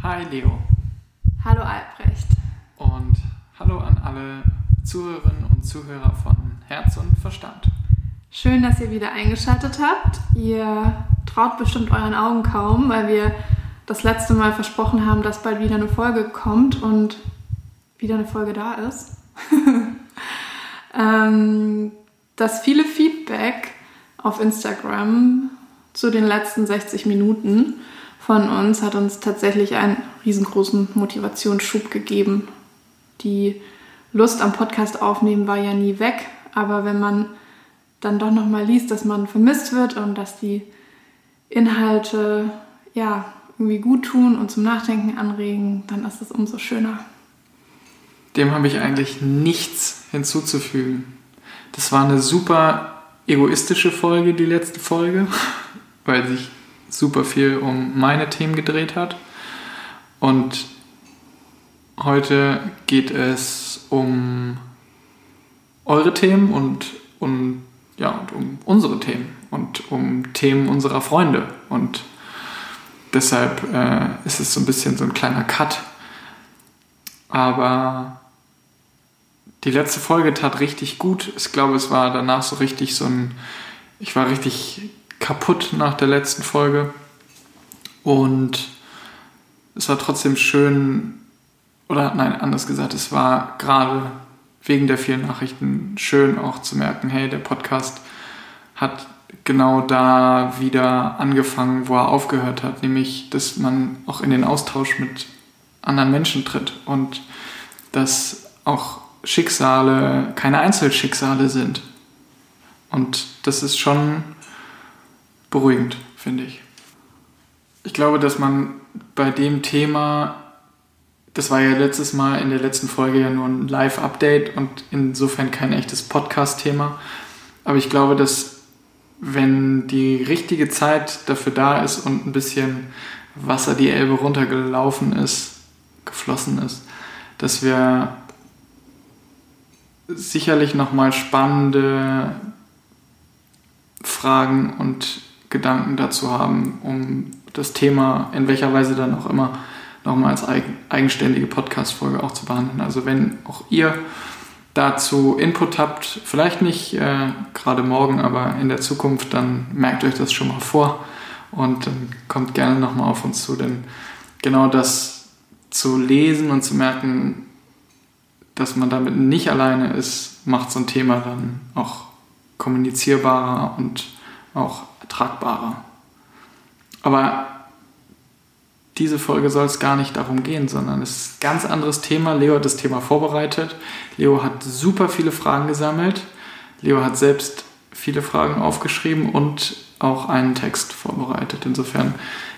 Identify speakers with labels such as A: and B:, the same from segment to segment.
A: Hi Leo.
B: Hallo Albrecht.
A: Und hallo an alle Zuhörerinnen und Zuhörer von Herz und Verstand.
B: Schön, dass ihr wieder eingeschaltet habt. Ihr traut bestimmt euren Augen kaum, weil wir das letzte Mal versprochen haben, dass bald wieder eine Folge kommt und wieder eine Folge da ist. ähm, das viele Feedback auf Instagram zu den letzten 60 Minuten von uns hat uns tatsächlich einen riesengroßen Motivationsschub gegeben. Die Lust am Podcast aufnehmen war ja nie weg, aber wenn man dann doch noch mal liest, dass man vermisst wird und dass die Inhalte ja irgendwie gut tun und zum Nachdenken anregen, dann ist es umso schöner.
A: Dem habe ich eigentlich nichts hinzuzufügen. Das war eine super egoistische Folge, die letzte Folge, weil sich super viel um meine Themen gedreht hat. Und heute geht es um eure Themen und, und, ja, und um unsere Themen und um Themen unserer Freunde. Und deshalb äh, ist es so ein bisschen so ein kleiner Cut. Aber die letzte Folge tat richtig gut. Ich glaube, es war danach so richtig so ein. Ich war richtig kaputt nach der letzten Folge. Und es war trotzdem schön, oder nein, anders gesagt, es war gerade wegen der vielen Nachrichten schön auch zu merken, hey, der Podcast hat genau da wieder angefangen, wo er aufgehört hat, nämlich, dass man auch in den Austausch mit anderen Menschen tritt und dass auch Schicksale keine Einzelschicksale sind. Und das ist schon beruhigend, finde ich. Ich glaube, dass man bei dem Thema, das war ja letztes Mal in der letzten Folge ja nur ein Live-Update und insofern kein echtes Podcast-Thema. Aber ich glaube, dass wenn die richtige Zeit dafür da ist und ein bisschen Wasser die Elbe runtergelaufen ist, geflossen ist, dass wir sicherlich nochmal spannende Fragen und Gedanken dazu haben, um das Thema in welcher Weise dann auch immer nochmal als eigenständige Podcast-Folge auch zu behandeln. Also wenn auch ihr dazu Input habt, vielleicht nicht äh, gerade morgen, aber in der Zukunft, dann merkt euch das schon mal vor und dann kommt gerne nochmal auf uns zu, denn genau das zu lesen und zu merken, dass man damit nicht alleine ist, macht so ein Thema dann auch kommunizierbarer und auch ertragbarer. Aber diese Folge soll es gar nicht darum gehen, sondern es ist ein ganz anderes Thema. Leo hat das Thema vorbereitet. Leo hat super viele Fragen gesammelt. Leo hat selbst viele Fragen aufgeschrieben und auch einen Text vorbereitet. Insofern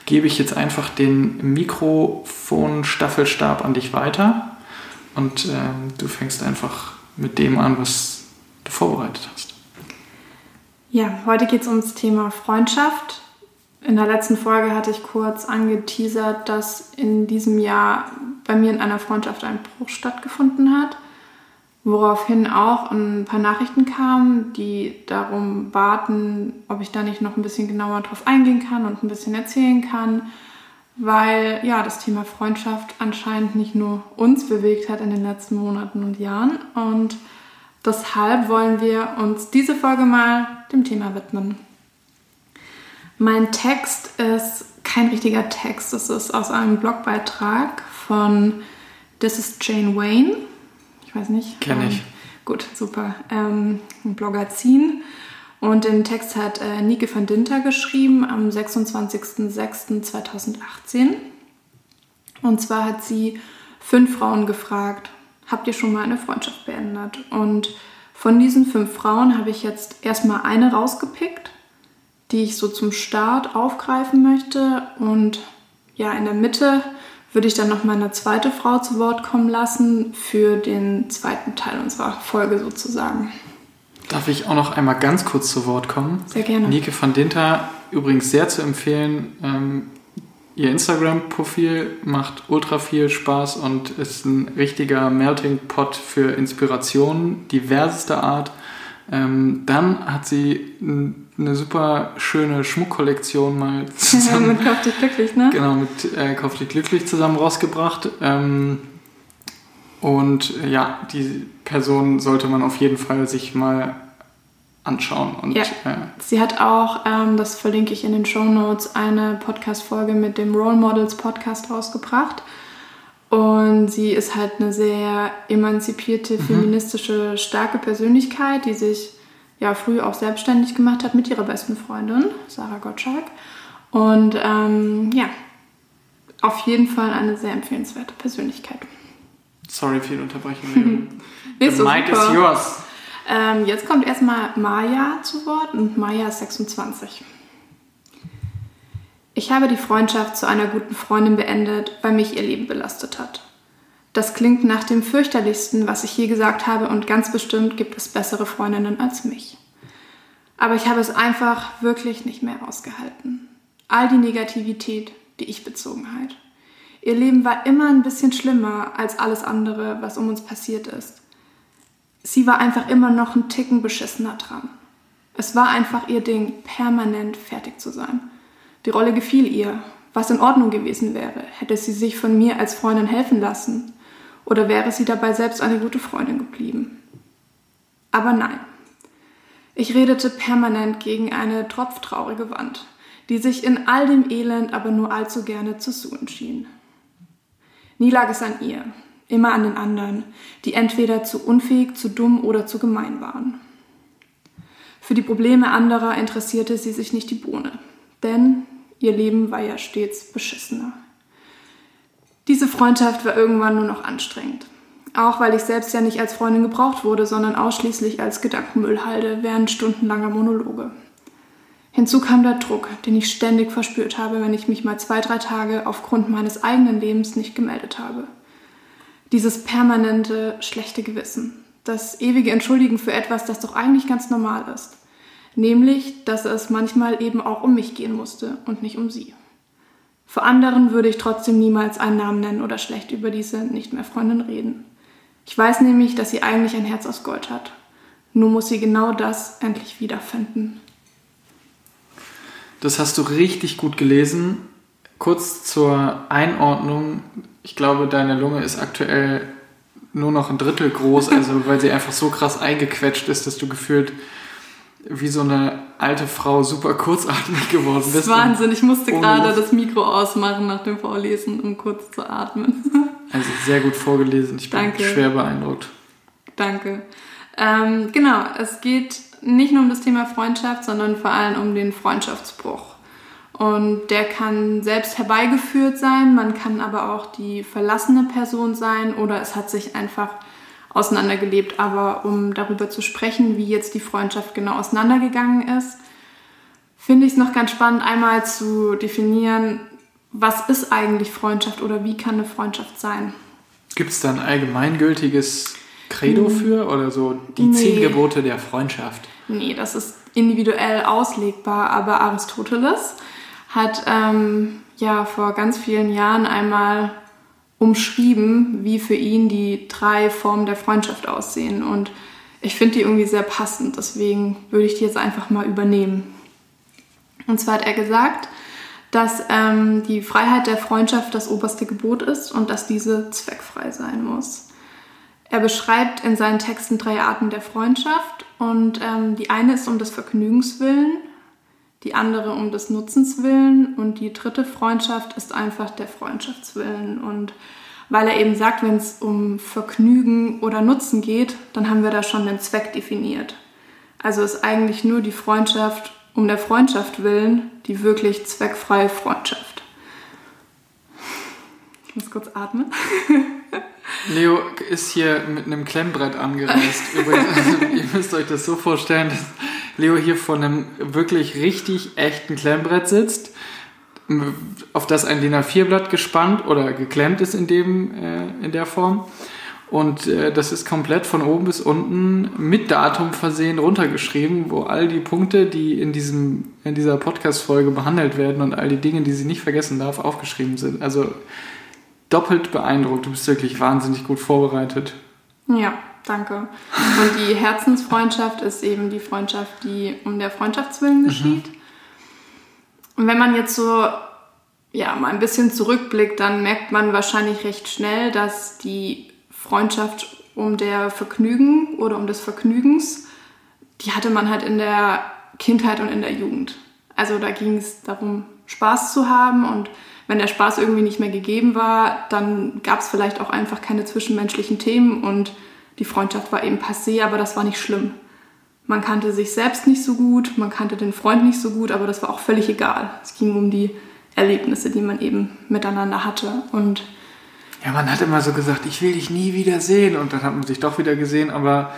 A: gebe ich jetzt einfach den Mikrofon-Staffelstab an dich weiter und äh, du fängst einfach mit dem an, was du vorbereitet hast.
B: Ja, heute geht es ums Thema Freundschaft. In der letzten Folge hatte ich kurz angeteasert, dass in diesem Jahr bei mir in einer Freundschaft ein Bruch stattgefunden hat, woraufhin auch ein paar Nachrichten kamen, die darum baten, ob ich da nicht noch ein bisschen genauer drauf eingehen kann und ein bisschen erzählen kann weil ja das Thema Freundschaft anscheinend nicht nur uns bewegt hat in den letzten Monaten und Jahren und deshalb wollen wir uns diese Folge mal dem Thema widmen. Mein Text ist kein richtiger Text, es ist aus einem Blogbeitrag von This is Jane Wayne. Ich weiß nicht.
A: Kenne ich. Ähm,
B: gut, super. Ähm, ein Blogazin und den Text hat äh, Nike van Dinter geschrieben am 26.06.2018. Und zwar hat sie fünf Frauen gefragt, habt ihr schon mal eine Freundschaft beendet? Und von diesen fünf Frauen habe ich jetzt erstmal eine rausgepickt, die ich so zum Start aufgreifen möchte. Und ja, in der Mitte würde ich dann noch mal eine zweite Frau zu Wort kommen lassen für den zweiten Teil unserer Folge sozusagen.
A: Darf ich auch noch einmal ganz kurz zu Wort kommen?
B: Sehr gerne.
A: Nike van Dinter, übrigens sehr zu empfehlen. Ähm, ihr Instagram-Profil macht ultra viel Spaß und ist ein richtiger Melting Pot für Inspirationen diversester Art. Ähm, dann hat sie eine super schöne Schmuckkollektion mal zusammen.
B: mit Kauf dich glücklich, ne?
A: Genau, mit äh, Kauf dich glücklich zusammen rausgebracht. Ähm, und äh, ja, die Person sollte man auf jeden Fall sich mal anschauen. Und,
B: Ja.
A: äh,
B: Sie hat auch, ähm, das verlinke ich in den Show Notes, eine Podcast-Folge mit dem Role Models Podcast rausgebracht. Und sie ist halt eine sehr emanzipierte, feministische, starke Persönlichkeit, die sich ja früh auch selbstständig gemacht hat mit ihrer besten Freundin, Sarah Gottschalk. Und ähm, ja, auf jeden Fall eine sehr empfehlenswerte Persönlichkeit.
A: sorry für die Unterbrechung. The mic is yours.
B: Ähm, jetzt kommt erstmal Maya zu Wort und Maya ist 26. Ich habe die Freundschaft zu einer guten Freundin beendet, weil mich ihr Leben belastet hat. Das klingt nach dem fürchterlichsten, was ich je gesagt habe und ganz bestimmt gibt es bessere Freundinnen als mich. Aber ich habe es einfach wirklich nicht mehr ausgehalten. All die Negativität, die Ich-Bezogenheit. Ihr Leben war immer ein bisschen schlimmer als alles andere, was um uns passiert ist sie war einfach immer noch einen Ticken beschissener dran. Es war einfach ihr Ding, permanent fertig zu sein. Die Rolle gefiel ihr, was in Ordnung gewesen wäre, hätte sie sich von mir als Freundin helfen lassen oder wäre sie dabei selbst eine gute Freundin geblieben. Aber nein. Ich redete permanent gegen eine tropftraurige Wand, die sich in all dem Elend aber nur allzu gerne zu suchen schien. Nie lag es an ihr, immer an den anderen, die entweder zu unfähig, zu dumm oder zu gemein waren. Für die Probleme anderer interessierte sie sich nicht die Bohne, denn ihr Leben war ja stets beschissener. Diese Freundschaft war irgendwann nur noch anstrengend. Auch weil ich selbst ja nicht als Freundin gebraucht wurde, sondern ausschließlich als Gedankenmüllhalde während stundenlanger Monologe. Hinzu kam der Druck, den ich ständig verspürt habe, wenn ich mich mal zwei, drei Tage aufgrund meines eigenen Lebens nicht gemeldet habe. Dieses permanente schlechte Gewissen, das ewige Entschuldigen für etwas, das doch eigentlich ganz normal ist. Nämlich, dass es manchmal eben auch um mich gehen musste und nicht um sie. Vor anderen würde ich trotzdem niemals einen Namen nennen oder schlecht über diese nicht mehr Freundin reden. Ich weiß nämlich, dass sie eigentlich ein Herz aus Gold hat. Nur muss sie genau das endlich wiederfinden.
A: Das hast du richtig gut gelesen. Kurz zur Einordnung. Ich glaube, deine Lunge ist aktuell nur noch ein Drittel groß, also weil sie einfach so krass eingequetscht ist, dass du gefühlt wie so eine alte Frau super kurzatmig geworden
B: Das
A: bist.
B: ist Wahnsinn, ich musste gerade das Mikro ausmachen nach dem Vorlesen, um kurz zu atmen.
A: Also sehr gut vorgelesen. Ich bin
B: Danke.
A: schwer beeindruckt.
B: Danke. Ähm, genau, es geht nicht nur um das Thema Freundschaft, sondern vor allem um den Freundschaftsbruch. Und der kann selbst herbeigeführt sein, man kann aber auch die verlassene Person sein oder es hat sich einfach auseinandergelebt. Aber um darüber zu sprechen, wie jetzt die Freundschaft genau auseinandergegangen ist, finde ich es noch ganz spannend, einmal zu definieren, was ist eigentlich Freundschaft oder wie kann eine Freundschaft sein.
A: Gibt es da ein allgemeingültiges Credo für oder so die
B: Nee.
A: zehn Gebote der Freundschaft?
B: Nee, das ist individuell auslegbar, aber Aristoteles hat ähm, ja vor ganz vielen Jahren einmal umschrieben, wie für ihn die drei Formen der Freundschaft aussehen. Und ich finde die irgendwie sehr passend, deswegen würde ich die jetzt einfach mal übernehmen. Und zwar hat er gesagt, dass ähm, die Freiheit der Freundschaft das oberste Gebot ist und dass diese zweckfrei sein muss. Er beschreibt in seinen Texten drei Arten der Freundschaft und ähm, die eine ist um des Vergnügens willen, die andere um des Nutzens willen und die dritte Freundschaft ist einfach der Freundschaftswillen. Und weil er eben sagt, wenn es um Vergnügen oder Nutzen geht, dann haben wir da schon den Zweck definiert. Also ist eigentlich nur die Freundschaft um der Freundschaft willen die wirklich zweckfreie Freundschaft. Ich muss kurz atmen.
A: Leo ist hier mit einem Klemmbrett angereist. Übrigens, ihr müsst euch das so vorstellen, dass Leo hier vor einem wirklich richtig echten Klemmbrett sitzt, auf das ein DIN A4-Blatt gespannt oder geklemmt ist in, dem, äh, in der Form. Und äh, das ist komplett von oben bis unten mit Datum versehen runtergeschrieben, wo all die Punkte, die in, diesem, in dieser Podcast-Folge behandelt werden und all die Dinge, die sie nicht vergessen darf, aufgeschrieben sind. Also doppelt beeindruckt. Du bist wirklich wahnsinnig gut vorbereitet.
B: Ja, danke. Und die Herzensfreundschaft ist eben die Freundschaft, die um der Freundschaftswillen geschieht. Mhm. Und wenn man jetzt so ja, mal ein bisschen zurückblickt, dann merkt man wahrscheinlich recht schnell, dass die Freundschaft um der Vergnügen oder um des Vergnügens, die hatte man halt in der Kindheit und in der Jugend. Also da ging es darum, Spaß zu haben und wenn der Spaß irgendwie nicht mehr gegeben war, dann gab es vielleicht auch einfach keine zwischenmenschlichen Themen und die Freundschaft war eben passé, aber das war nicht schlimm. Man kannte sich selbst nicht so gut, man kannte den Freund nicht so gut, aber das war auch völlig egal. Es ging um die Erlebnisse, die man eben miteinander hatte. Und
A: ja, man hat immer so gesagt, ich will dich nie wieder sehen und dann hat man sich doch wieder gesehen, aber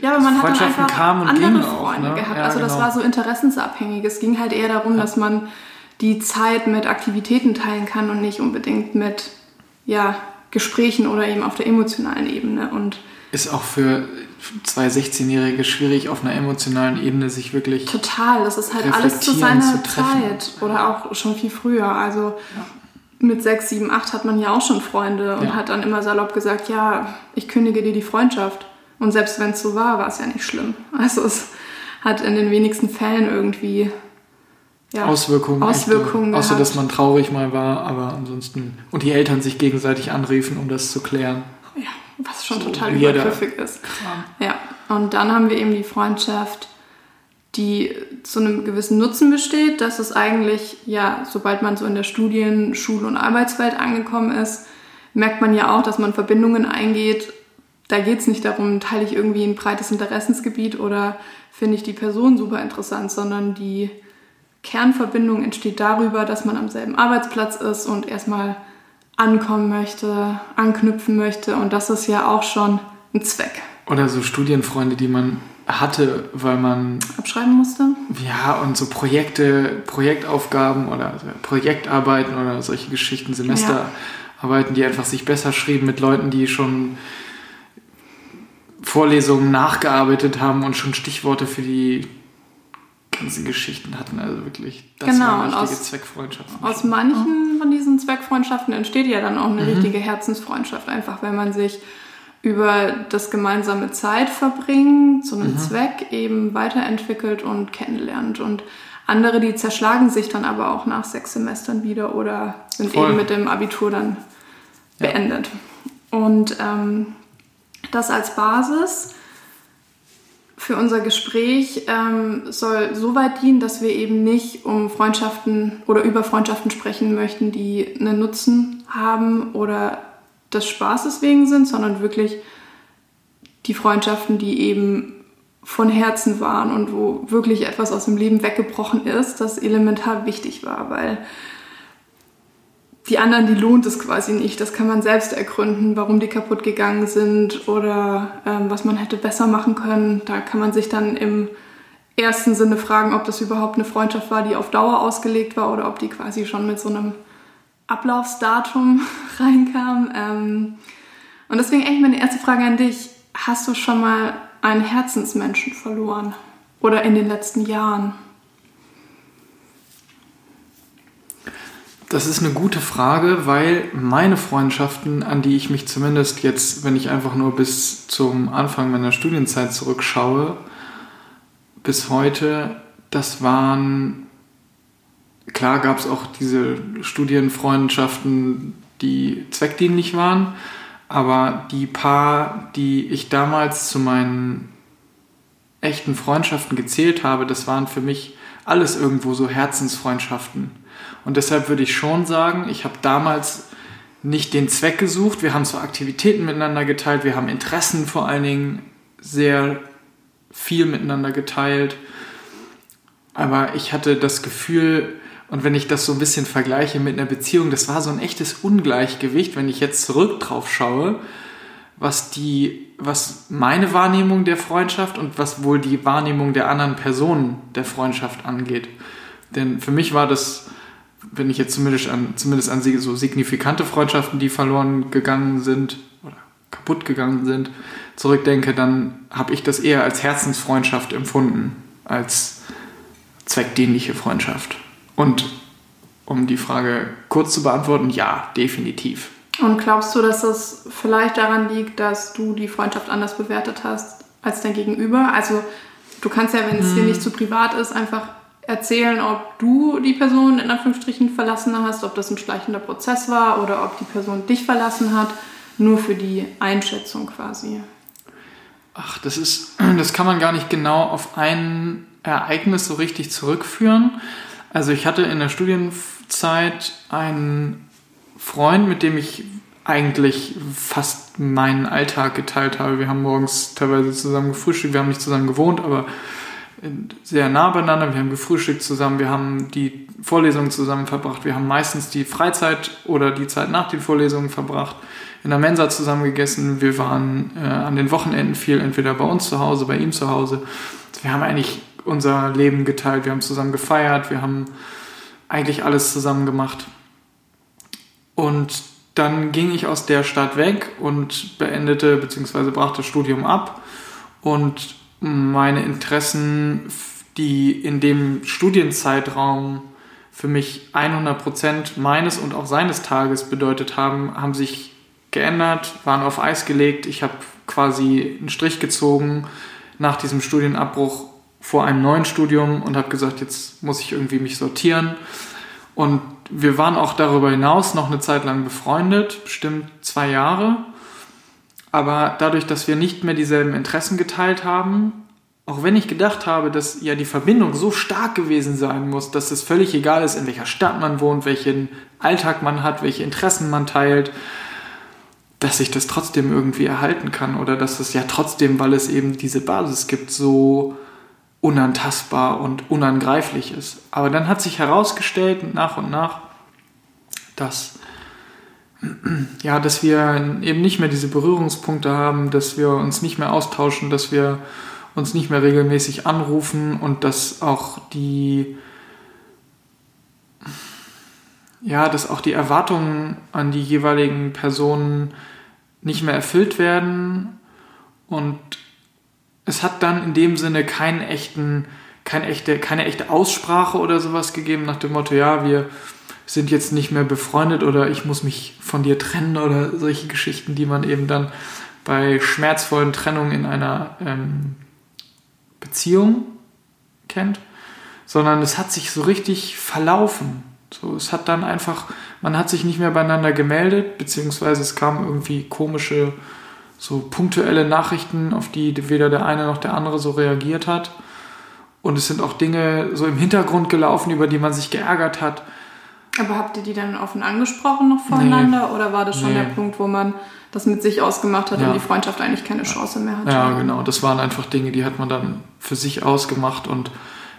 B: ja, aber man hat dann einfach andere Freunde auch, ne? gehabt. Ja, also das genau. war so interessensabhängig. Es ging halt eher darum, ja. dass man die Zeit mit Aktivitäten teilen kann und nicht unbedingt mit ja, Gesprächen oder eben auf der emotionalen Ebene. Und
A: ist auch für zwei 16-Jährige schwierig, auf einer emotionalen Ebene sich wirklich.
B: Total, das ist halt alles zu seiner zu Zeit oder auch schon viel früher. Also ja. mit sechs, sieben, acht hat man ja auch schon Freunde und ja. hat dann immer salopp gesagt: Ja, ich kündige dir die Freundschaft. Und selbst wenn es so war, war es ja nicht schlimm. Also es hat in den wenigsten Fällen irgendwie
A: ja, Auswirkungen. Auswirkungen echte, außer dass man traurig mal war, aber ansonsten. Und die Eltern sich gegenseitig anriefen, um das zu klären.
B: Ja, was schon so total übergriffig ist. Kram. Ja, und dann haben wir eben die Freundschaft, die zu einem gewissen Nutzen besteht. Das ist eigentlich, ja, sobald man so in der Studien-, Schul- und Arbeitswelt angekommen ist, merkt man ja auch, dass man Verbindungen eingeht. Da geht es nicht darum, teile ich irgendwie ein breites Interessensgebiet oder finde ich die Person super interessant, sondern die Kernverbindung entsteht darüber, dass man am selben Arbeitsplatz ist und erstmal ankommen möchte, anknüpfen möchte. Und das ist ja auch schon ein Zweck.
A: Oder so Studienfreunde, die man hatte, weil man
B: abschreiben musste.
A: Ja, und so Projekte, Projektaufgaben oder Projektarbeiten oder solche Geschichten, Semesterarbeiten, die einfach sich besser schrieben mit Leuten, die schon Vorlesungen nachgearbeitet haben und schon Stichworte für die ganzen Geschichten hatten. Also wirklich,
B: das genau, waren richtige aus, Zweckfreundschaften. Aus manchen von diesen Zweckfreundschaften entsteht ja dann auch eine mhm. richtige Herzensfreundschaft, einfach wenn man sich über das gemeinsame Zeitverbringen zu einem mhm. Zweck eben weiterentwickelt und kennenlernt. Und andere, die zerschlagen sich dann aber auch nach sechs Semestern wieder oder sind Voll. eben mit dem Abitur dann ja. beendet. Und ähm, das als Basis für unser Gespräch ähm, soll so weit dienen, dass wir eben nicht um Freundschaften oder über Freundschaften sprechen möchten, die einen Nutzen haben oder des Spaßes wegen sind, sondern wirklich die Freundschaften, die eben von Herzen waren und wo wirklich etwas aus dem Leben weggebrochen ist, das elementar wichtig war, weil die anderen, die lohnt es quasi nicht. Das kann man selbst ergründen, warum die kaputt gegangen sind oder ähm, was man hätte besser machen können. Da kann man sich dann im ersten Sinne fragen, ob das überhaupt eine Freundschaft war, die auf Dauer ausgelegt war oder ob die quasi schon mit so einem Ablaufsdatum reinkam. Ähm, und deswegen eigentlich meine erste Frage an dich. Hast du schon mal einen Herzensmenschen verloren? Oder in den letzten Jahren?
A: Das ist eine gute Frage, weil meine Freundschaften, an die ich mich zumindest jetzt, wenn ich einfach nur bis zum Anfang meiner Studienzeit zurückschaue, bis heute, das waren, klar gab es auch diese Studienfreundschaften, die zweckdienlich waren, aber die paar, die ich damals zu meinen echten Freundschaften gezählt habe, das waren für mich alles irgendwo so Herzensfreundschaften und deshalb würde ich schon sagen, ich habe damals nicht den Zweck gesucht. Wir haben so Aktivitäten miteinander geteilt. Wir haben Interessen vor allen Dingen sehr viel miteinander geteilt. Aber ich hatte das Gefühl, und wenn ich das so ein bisschen vergleiche mit einer Beziehung, das war so ein echtes Ungleichgewicht, wenn ich jetzt zurück drauf schaue, was die, was meine Wahrnehmung der Freundschaft und was wohl die Wahrnehmung der anderen Personen der Freundschaft angeht. Denn für mich war das wenn ich jetzt zumindest an, zumindest an so signifikante Freundschaften, die verloren gegangen sind oder kaputt gegangen sind, zurückdenke, dann habe ich das eher als Herzensfreundschaft empfunden, als zweckdienliche Freundschaft. Und um die Frage kurz zu beantworten, ja, definitiv.
B: Und glaubst du, dass das vielleicht daran liegt, dass du die Freundschaft anders bewertet hast als dein Gegenüber? Also du kannst ja, wenn es dir hm. nicht zu privat ist, einfach erzählen, ob du die Person in Anführungsstrichen verlassen hast, ob das ein schleichender Prozess war oder ob die Person dich verlassen hat, nur für die Einschätzung quasi.
A: Ach, das ist, das kann man gar nicht genau auf ein Ereignis so richtig zurückführen. Also ich hatte in der Studienzeit einen Freund, mit dem ich eigentlich fast meinen Alltag geteilt habe. Wir haben morgens teilweise zusammen gefrühstückt, wir haben nicht zusammen gewohnt, aber sehr nah beieinander. Wir haben gefrühstückt zusammen, wir haben die Vorlesungen zusammen verbracht, wir haben meistens die Freizeit oder die Zeit nach den Vorlesungen verbracht, in der Mensa zusammen gegessen. Wir waren äh, an den Wochenenden viel entweder bei uns zu Hause, bei ihm zu Hause. Wir haben eigentlich unser Leben geteilt, wir haben zusammen gefeiert, wir haben eigentlich alles zusammen gemacht. Und dann ging ich aus der Stadt weg und beendete bzw. brach das Studium ab und meine Interessen, die in dem Studienzeitraum für mich 100% meines und auch seines Tages bedeutet haben, haben sich geändert, waren auf Eis gelegt. Ich habe quasi einen Strich gezogen nach diesem Studienabbruch vor einem neuen Studium und habe gesagt, jetzt muss ich irgendwie mich sortieren. Und wir waren auch darüber hinaus noch eine Zeit lang befreundet, bestimmt zwei Jahre. Aber dadurch, dass wir nicht mehr dieselben Interessen geteilt haben, auch wenn ich gedacht habe, dass ja die Verbindung so stark gewesen sein muss, dass es völlig egal ist, in welcher Stadt man wohnt, welchen Alltag man hat, welche Interessen man teilt, dass sich das trotzdem irgendwie erhalten kann oder dass es ja trotzdem, weil es eben diese Basis gibt, so unantastbar und unangreiflich ist. Aber dann hat sich herausgestellt, nach und nach, dass ja, dass wir eben nicht mehr diese Berührungspunkte haben, dass wir uns nicht mehr austauschen, dass wir uns nicht mehr regelmäßig anrufen und dass auch die ja, dass auch die Erwartungen an die jeweiligen Personen nicht mehr erfüllt werden. Und es hat dann in dem Sinne keinen echten, keine echte, keine echte Aussprache oder sowas gegeben nach dem Motto, ja, wir sind jetzt nicht mehr befreundet oder ich muss mich von dir trennen oder solche Geschichten, die man eben dann bei schmerzvollen Trennungen in einer ähm, Beziehung kennt, sondern es hat sich so richtig verlaufen. So, es hat dann einfach, man hat sich nicht mehr beieinander gemeldet, beziehungsweise es kamen irgendwie komische, so punktuelle Nachrichten, auf die weder der eine noch der andere so reagiert hat. Und es sind auch Dinge so im Hintergrund gelaufen, über die man sich geärgert hat.
B: Aber habt ihr die dann offen angesprochen noch voneinander? Nee. Oder war das schon nee. der Punkt, wo man das mit sich ausgemacht hat ja. und die Freundschaft eigentlich keine Chance mehr hatte?
A: Ja, genau. Das waren einfach Dinge, die hat man dann für sich ausgemacht und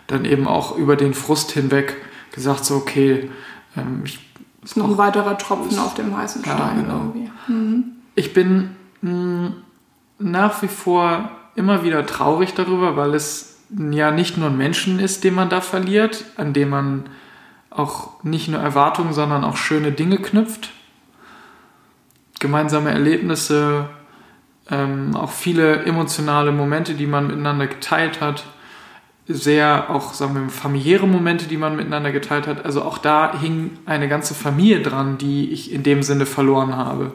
A: dann eben auch über den Frust hinweg gesagt, so, okay, ähm, ich.
B: Ist noch ein weiterer Tropfen auf dem heißen Stein ja, genau. irgendwie. Mhm.
A: Ich bin mh, hm, nach wie vor immer wieder traurig darüber, weil es ja nicht nur ein Menschen ist, den man da verliert, an dem man auch nicht nur Erwartungen, sondern auch schöne Dinge knüpft. Gemeinsame Erlebnisse, ähm, auch viele emotionale Momente, die man miteinander geteilt hat. Sehr auch, sagen wir, familiäre Momente, die man miteinander geteilt hat. Also auch da hing eine ganze Familie dran, die ich in dem Sinne verloren habe.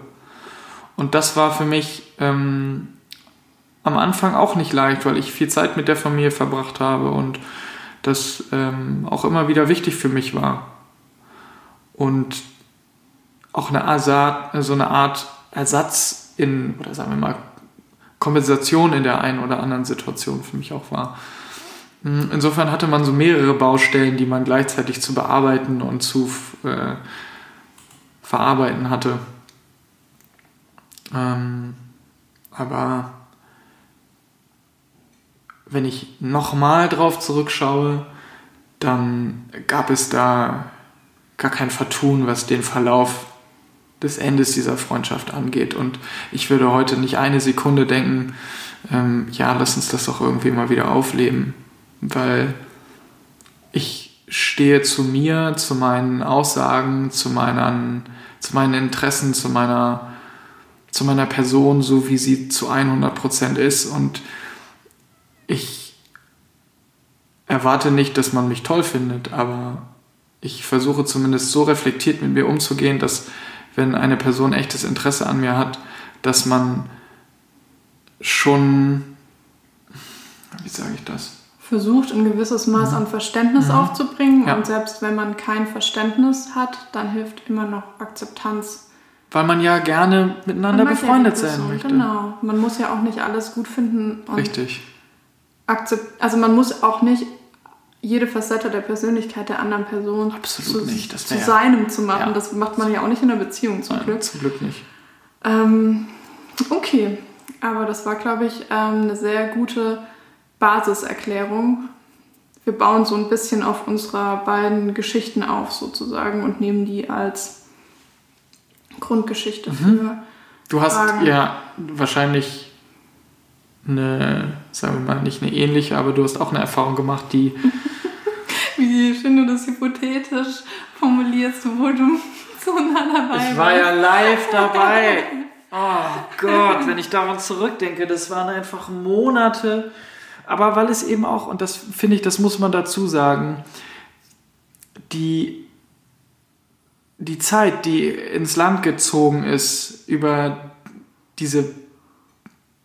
A: Und das war für mich ähm, am Anfang auch nicht leicht, weil ich viel Zeit mit der Familie verbracht habe und das ähm, auch immer wieder wichtig für mich war. Und auch eine Art, so eine Art Ersatz in, oder sagen wir mal, Kompensation in der einen oder anderen Situation für mich auch war. Hm, insofern hatte man so mehrere Baustellen, die man gleichzeitig zu bearbeiten und zu äh, verarbeiten hatte. Ähm, aber wenn ich nochmal drauf zurückschaue, dann gab es da gar kein Vertun, was den Verlauf des Endes dieser Freundschaft angeht. Und ich würde heute nicht eine Sekunde denken, ähm, ja, lass uns das doch irgendwie mal wieder aufleben, weil ich stehe zu mir, zu meinen Aussagen, zu meinen, zu meinen Interessen, zu meiner, zu meiner Person, so wie sie zu 100 Prozent ist und ich erwarte nicht, dass man mich toll findet, aber ich versuche zumindest so reflektiert mit mir umzugehen, dass wenn eine Person echtes Interesse an mir hat, dass man schon, wie sage ich das?
B: Versucht, ein gewisses Maß an Verständnis mhm. aufzubringen. Ja. Und selbst wenn man kein Verständnis hat, dann hilft immer noch Akzeptanz.
A: Weil man ja gerne miteinander befreundet ja sein möchte.
B: Genau. Man muss ja auch nicht alles gut finden.
A: Richtig.
B: Also man muss auch nicht jede Facette der Persönlichkeit der anderen Person
A: Absolut zu, nicht.
B: Das zu seinem zu machen. Ja. Das macht man ja auch nicht in einer Beziehung zum
A: Nein,
B: Glück.
A: Zum Glück nicht.
B: Ähm, okay, aber das war, glaube ich, ähm, eine sehr gute Basiserklärung. Wir bauen so ein bisschen auf unserer beiden Geschichten auf, sozusagen, und nehmen die als Grundgeschichte mhm. für.
A: Du hast Fragen. ja wahrscheinlich eine, sagen wir mal, nicht eine ähnliche, aber du hast auch eine Erfahrung gemacht, die.
B: Wie schön du das hypothetisch formulierst, wo du so nah dabei
A: warst. Ich war ja live dabei. Oh Gott, wenn ich daran zurückdenke, das waren einfach Monate. Aber weil es eben auch, und das finde ich, das muss man dazu sagen, die, die Zeit, die ins Land gezogen ist über diese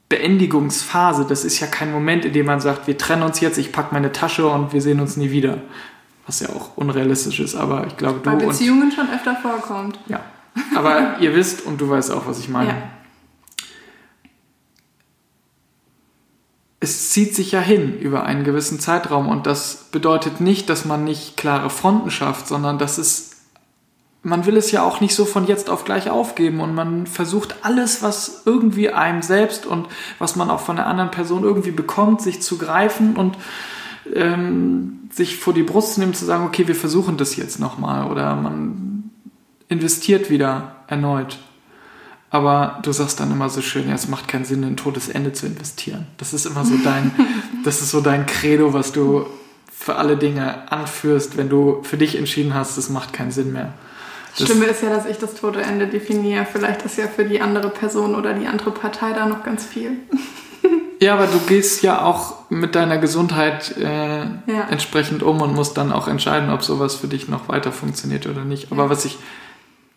A: Beendigungsphase, das ist ja kein Moment, in dem man sagt, wir trennen uns jetzt, ich packe meine Tasche und wir sehen uns nie wieder. Was ja auch unrealistisch ist, aber ich glaube,
B: du. Bei Beziehungen schon öfter vorkommt.
A: Ja. Aber ihr wisst und du weißt auch, was ich meine. Ja. Es zieht sich ja hin über einen gewissen Zeitraum und das bedeutet nicht, dass man nicht klare Fronten schafft, sondern dass es man will es ja auch nicht so von jetzt auf gleich aufgeben und man versucht alles, was irgendwie einem selbst und was man auch von der anderen Person irgendwie bekommt, sich zu greifen und ähm, sich vor die Brust zu nehmen, zu sagen, okay, wir versuchen das jetzt nochmal oder man investiert wieder erneut. Aber du sagst dann immer so schön, ja, es macht keinen Sinn, in ein totes Ende zu investieren. Das ist immer so dein, das ist so dein Credo, was du für alle Dinge anführst, wenn du für dich entschieden hast, es macht keinen Sinn mehr.
B: Das Schlimme ist ja, dass ich das tote Ende definiere. Vielleicht ist ja für die andere Person oder die andere Partei da noch ganz viel.
A: Ja, aber du gehst ja auch mit deiner Gesundheit äh, ja. entsprechend um und musst dann auch entscheiden, ob sowas für dich noch weiter funktioniert oder nicht. Aber ja. was ich,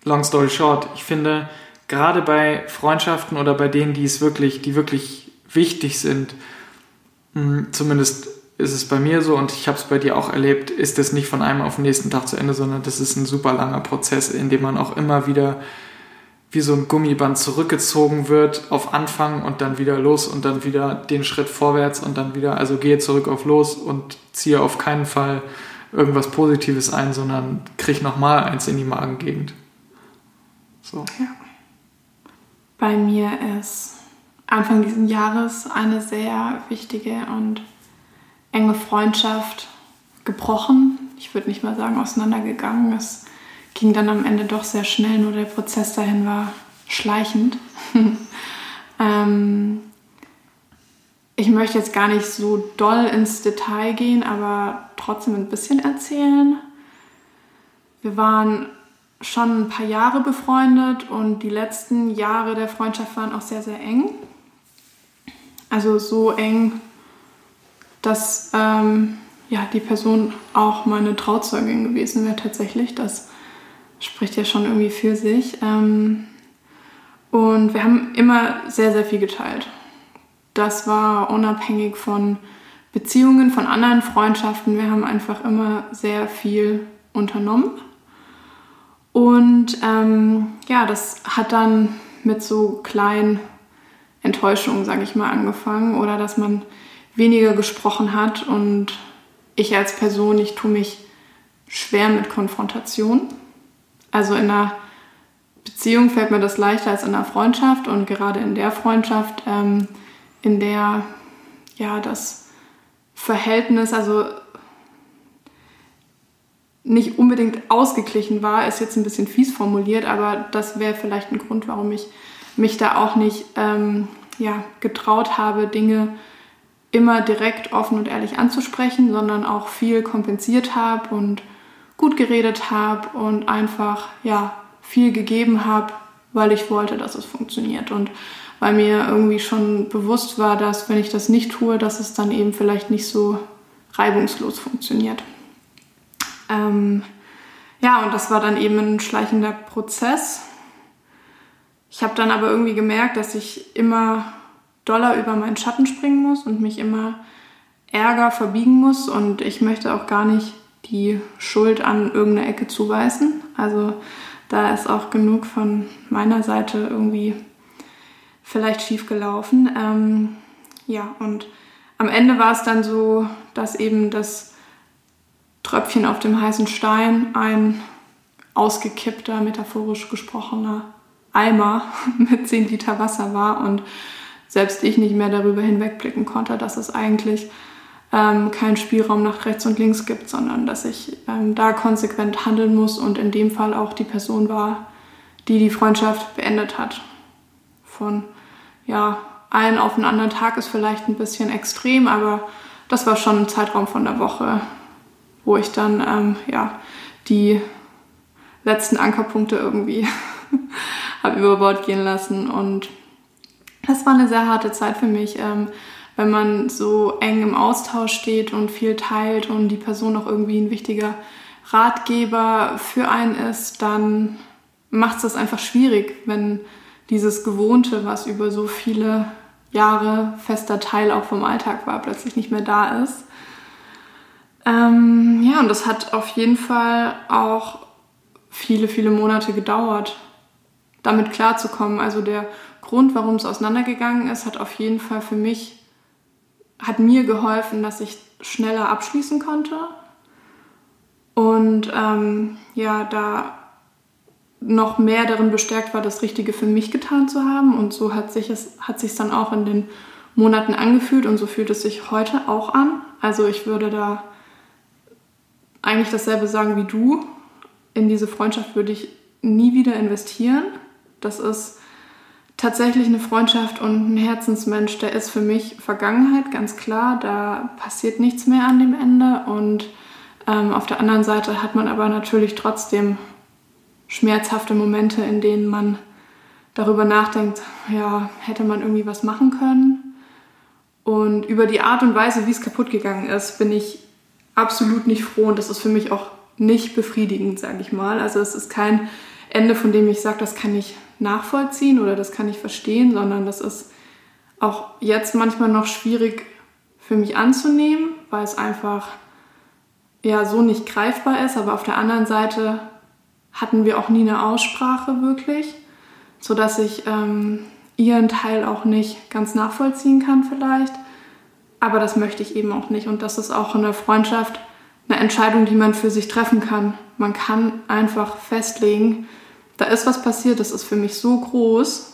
A: long story short, ich finde, gerade bei Freundschaften oder bei denen, die es wirklich, die wirklich wichtig sind, hm, zumindest ist es bei mir so und ich habe es bei dir auch erlebt, ist es nicht von einem auf den nächsten Tag zu Ende, sondern das ist ein super langer Prozess, in dem man auch immer wieder wie so ein Gummiband zurückgezogen wird auf Anfang und dann wieder los und dann wieder den Schritt vorwärts und dann wieder, also gehe zurück auf los und ziehe auf keinen Fall irgendwas Positives ein, sondern krieg nochmal eins in die Magengegend. So.
B: Ja. Bei mir ist Anfang dieses Jahres eine sehr wichtige und enge Freundschaft gebrochen. Ich würde nicht mal sagen auseinandergegangen. Es ging dann am Ende doch sehr schnell, nur der Prozess dahin war schleichend. ähm, ich möchte jetzt gar nicht so doll ins Detail gehen, aber trotzdem ein bisschen erzählen. Wir waren schon ein paar Jahre befreundet und die letzten Jahre der Freundschaft waren auch sehr, sehr eng. Also so eng, dass ähm, ja, die Person auch meine Trauzeugin gewesen wäre tatsächlich. Das spricht ja schon irgendwie für sich. Ähm, und wir haben immer sehr, sehr viel geteilt. Das war unabhängig von Beziehungen, von anderen Freundschaften. Wir haben einfach immer sehr viel unternommen. Und ähm, ja, das hat dann mit so kleinen Enttäuschungen, sage ich mal, angefangen oder dass man weniger gesprochen hat und ich als Person, ich tue mich schwer mit Konfrontation. Also in einer Beziehung fällt mir das leichter als in einer Freundschaft und gerade in der Freundschaft, ähm, in der ja das Verhältnis, also nicht unbedingt ausgeglichen war, ist jetzt ein bisschen fies formuliert, aber das wäre vielleicht ein Grund, warum ich mich da auch nicht ähm, ja, getraut habe, Dinge immer direkt offen und ehrlich anzusprechen, sondern auch viel kompensiert habe und gut geredet habe und einfach ja viel gegeben habe, weil ich wollte, dass es funktioniert und weil mir irgendwie schon bewusst war, dass wenn ich das nicht tue, dass es dann eben vielleicht nicht so reibungslos funktioniert. Ähm, ja, und das war dann eben ein schleichender Prozess. ich habe dann aber irgendwie gemerkt, dass ich immer doller über meinen Schatten springen muss und mich immer Ärger verbiegen muss und ich möchte auch gar nicht die Schuld an irgendeine Ecke zuweisen. Also da ist auch genug von meiner Seite irgendwie vielleicht schief gelaufen. Ähm, ja, und am Ende war es dann so, dass eben das Tröpfchen auf dem heißen Stein ein ausgekippter, metaphorisch gesprochener Eimer mit 10 Liter Wasser war und selbst ich nicht mehr darüber hinwegblicken konnte, dass es eigentlich ähm, keinen Spielraum nach rechts und links gibt, sondern dass ich ähm, da konsequent handeln muss und in dem Fall auch die Person war, die die Freundschaft beendet hat. Von ja, einen auf einen anderen Tag ist vielleicht ein bisschen extrem, aber das war schon ein Zeitraum von der Woche, wo ich dann ähm, ja, die letzten Ankerpunkte irgendwie habe über Bord gehen lassen und das war eine sehr harte Zeit für mich. Ähm, wenn man so eng im Austausch steht und viel teilt und die Person auch irgendwie ein wichtiger Ratgeber für einen ist, dann macht es das einfach schwierig, wenn dieses Gewohnte, was über so viele Jahre fester Teil auch vom Alltag war, plötzlich nicht mehr da ist. Ähm, ja, und das hat auf jeden Fall auch viele, viele Monate gedauert, damit klarzukommen. Also der Grund, warum es auseinandergegangen ist, hat auf jeden Fall für mich hat mir geholfen, dass ich schneller abschließen konnte. Und ähm, ja, da noch mehr darin bestärkt war, das Richtige für mich getan zu haben. Und so hat sich es hat sich dann auch in den Monaten angefühlt und so fühlt es sich heute auch an. Also ich würde da eigentlich dasselbe sagen wie du. In diese Freundschaft würde ich nie wieder investieren. Das ist tatsächlich eine Freundschaft und ein Herzensmensch, der ist für mich Vergangenheit, ganz klar. Da passiert nichts mehr an dem Ende. Und ähm, auf der anderen Seite hat man aber natürlich trotzdem schmerzhafte Momente, in denen man darüber nachdenkt, ja, hätte man irgendwie was machen können. Und über die Art und Weise, wie es kaputt gegangen ist, bin ich absolut nicht froh und das ist für mich auch nicht befriedigend, sage ich mal. Also es ist kein Ende, von dem ich sage, das kann ich nachvollziehen oder das kann ich verstehen, sondern das ist auch jetzt manchmal noch schwierig für mich anzunehmen, weil es einfach ja so nicht greifbar ist. Aber auf der anderen Seite hatten wir auch nie eine Aussprache wirklich, sodass ich ähm, ihren Teil auch nicht ganz nachvollziehen kann vielleicht. Aber das möchte ich eben auch nicht. Und das ist auch in der Freundschaft eine Entscheidung, die man für sich treffen kann. Man kann einfach festlegen, da ist was passiert, das ist für mich so groß,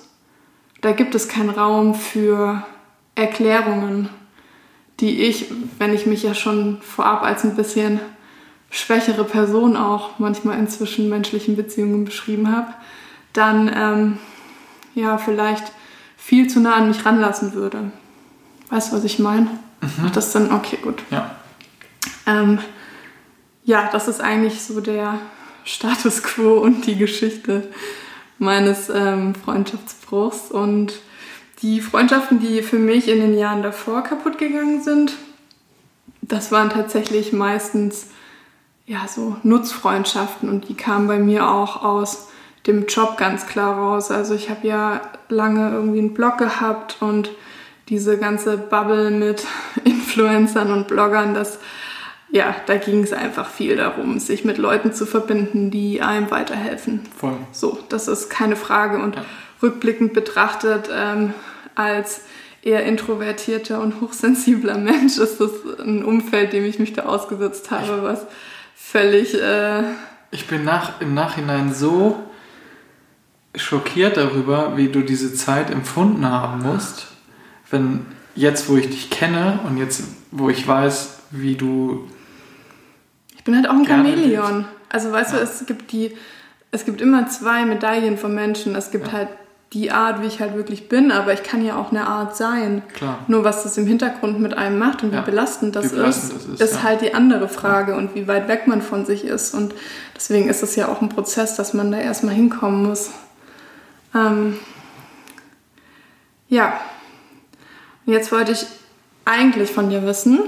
B: da gibt es keinen Raum für Erklärungen, die ich, wenn ich mich ja schon vorab als ein bisschen schwächere Person auch manchmal in zwischenmenschlichen Beziehungen beschrieben habe, dann ähm, ja vielleicht viel zu nah an mich ranlassen würde. Weißt du, was ich meine? Mhm. Macht das dann? Okay, gut.
A: Ja.
B: Ähm, ja, das ist eigentlich so der, Status quo und die Geschichte meines ähm, Freundschaftsbruchs. Und die Freundschaften, die für mich in den Jahren davor kaputt gegangen sind, das waren tatsächlich meistens ja so Nutzfreundschaften und die kamen bei mir auch aus dem Job ganz klar raus. Also ich habe ja lange irgendwie einen Blog gehabt und diese ganze Bubble mit Influencern und Bloggern, das ja, da ging es einfach viel darum, sich mit Leuten zu verbinden, die einem weiterhelfen.
A: Voll.
B: So, das ist keine Frage. Und ja. rückblickend betrachtet, ähm, als eher introvertierter und hochsensibler Mensch ist das ein Umfeld, dem ich mich da ausgesetzt habe, was völlig. Äh
A: ich bin nach, im Nachhinein so schockiert darüber, wie du diese Zeit empfunden haben musst, wenn jetzt, wo ich dich kenne und jetzt, wo ich weiß, wie du
B: bin halt auch ein Chamäleon. Also weißt ja. du, es gibt die, es gibt immer zwei Medaillen von Menschen. Es gibt ja. halt die Art, wie ich halt wirklich bin, aber ich kann ja auch eine Art sein.
A: Klar.
B: Nur was das im Hintergrund mit einem macht und ja. wie belastend das, wie belastend ist, das ist, ist halt die andere Frage und wie weit weg man von sich ist. Und deswegen ist es ja auch ein Prozess, dass man da erstmal hinkommen muss. Ähm, ja, jetzt wollte ich eigentlich von dir wissen,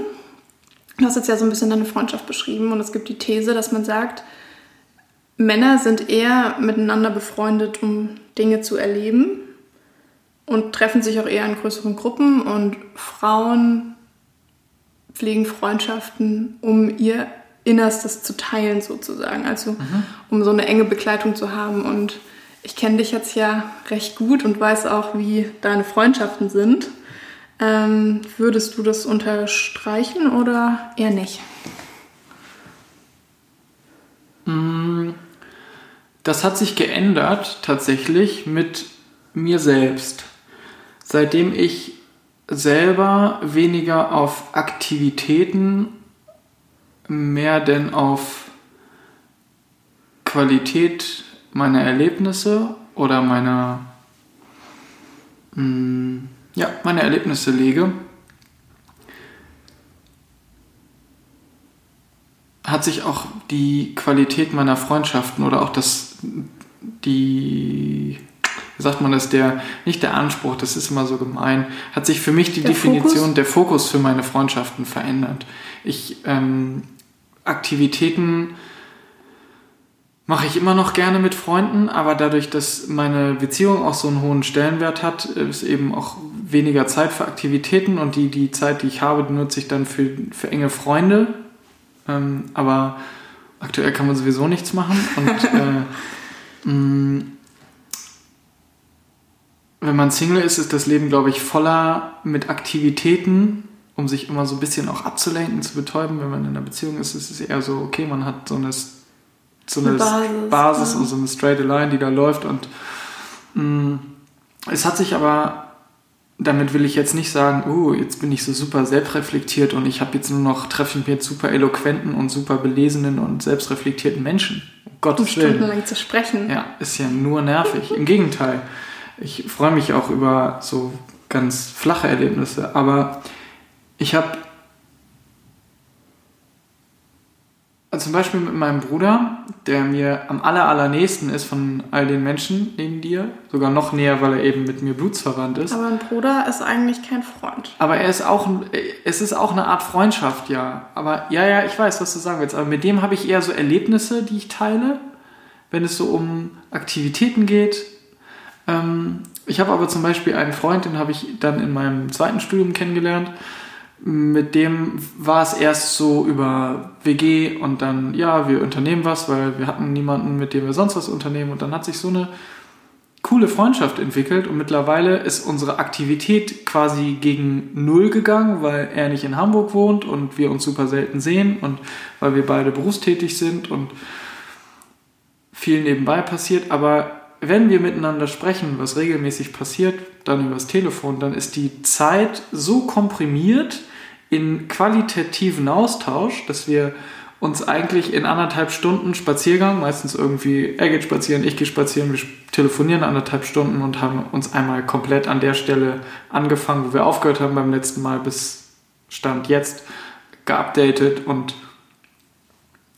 B: Du hast jetzt ja so ein bisschen deine Freundschaft beschrieben und es gibt die These, dass man sagt, Männer sind eher miteinander befreundet, um Dinge zu erleben und treffen sich auch eher in größeren Gruppen und Frauen pflegen Freundschaften, um ihr Innerstes zu teilen sozusagen, also mhm. um so eine enge Begleitung zu haben und ich kenne dich jetzt ja recht gut und weiß auch, wie deine Freundschaften sind. Ähm, würdest du das unterstreichen oder eher nicht?
A: Mm, das hat sich geändert tatsächlich mit mir selbst. Seitdem ich selber weniger auf Aktivitäten, mehr denn auf Qualität meiner Erlebnisse oder meiner, mm, ja, meine Erlebnisse lege, hat sich auch die Qualität meiner Freundschaften oder auch das, die, wie sagt man das, der, nicht der Anspruch, das ist immer so gemein, hat sich für mich die der Definition, Fokus? der Fokus für meine Freundschaften verändert. Ich, ähm, Aktivitäten mache ich immer noch gerne mit Freunden, aber dadurch, dass meine Beziehung auch so einen hohen Stellenwert hat, ist eben auch weniger Zeit für Aktivitäten und die, die Zeit, die ich habe, die nutze ich dann für, für enge Freunde. Ähm, aber aktuell kann man sowieso nichts machen und äh, mm, wenn man Single ist, ist das Leben, glaube ich, voller mit Aktivitäten, um sich immer so ein bisschen auch abzulenken, zu betäuben. Wenn man in einer Beziehung ist, ist es eher so, okay, man hat so eine so eine, eine Basis, Basis ja. und so eine straight line, die da läuft. Und mh, mm, es hat sich aber, damit will ich jetzt nicht sagen, oh, jetzt bin ich so super selbstreflektiert und ich habe jetzt nur noch, treffe ich mir jetzt super eloquenten und super belesenen und selbstreflektierten Menschen. Um Gottes Willen.
B: Stundenlang zu sprechen.
A: Ja, ist ja nur nervig. Im Gegenteil. Ich freue mich auch über so ganz flache Erlebnisse, aber ich habe Also zum Beispiel mit meinem Bruder, der mir am aller, allernächsten ist von all den Menschen neben dir. Sogar noch näher, weil er eben mit mir blutsverwandt ist.
B: Aber ein Bruder ist eigentlich kein Freund.
A: Aber er ist auch, es ist auch eine Art Freundschaft, ja. Aber ja, ja, ich weiß, was du sagen willst. Aber mit dem habe ich eher so Erlebnisse, die ich teile, wenn es so um Aktivitäten geht. Ähm, ich habe aber zum Beispiel einen Freund, den habe ich dann in meinem zweiten Studium kennengelernt mit dem war es erst so über WG und dann, ja, wir unternehmen was, weil wir hatten niemanden, mit dem wir sonst was unternehmen. Und dann hat sich so eine coole Freundschaft entwickelt und mittlerweile ist unsere Aktivität quasi gegen Null gegangen, weil er nicht in Hamburg wohnt und wir uns super selten sehen und weil wir beide berufstätig sind und viel nebenbei passiert. Aber wenn wir miteinander sprechen, was regelmäßig passiert, dann übers Telefon, dann ist die Zeit so komprimiert, in qualitativen Austausch, dass wir uns eigentlich in anderthalb Stunden Spaziergang, meistens irgendwie, er geht spazieren, ich gehe spazieren, wir telefonieren anderthalb Stunden und haben uns einmal komplett an der Stelle angefangen, wo wir aufgehört haben beim letzten Mal bis Stand jetzt geupdatet und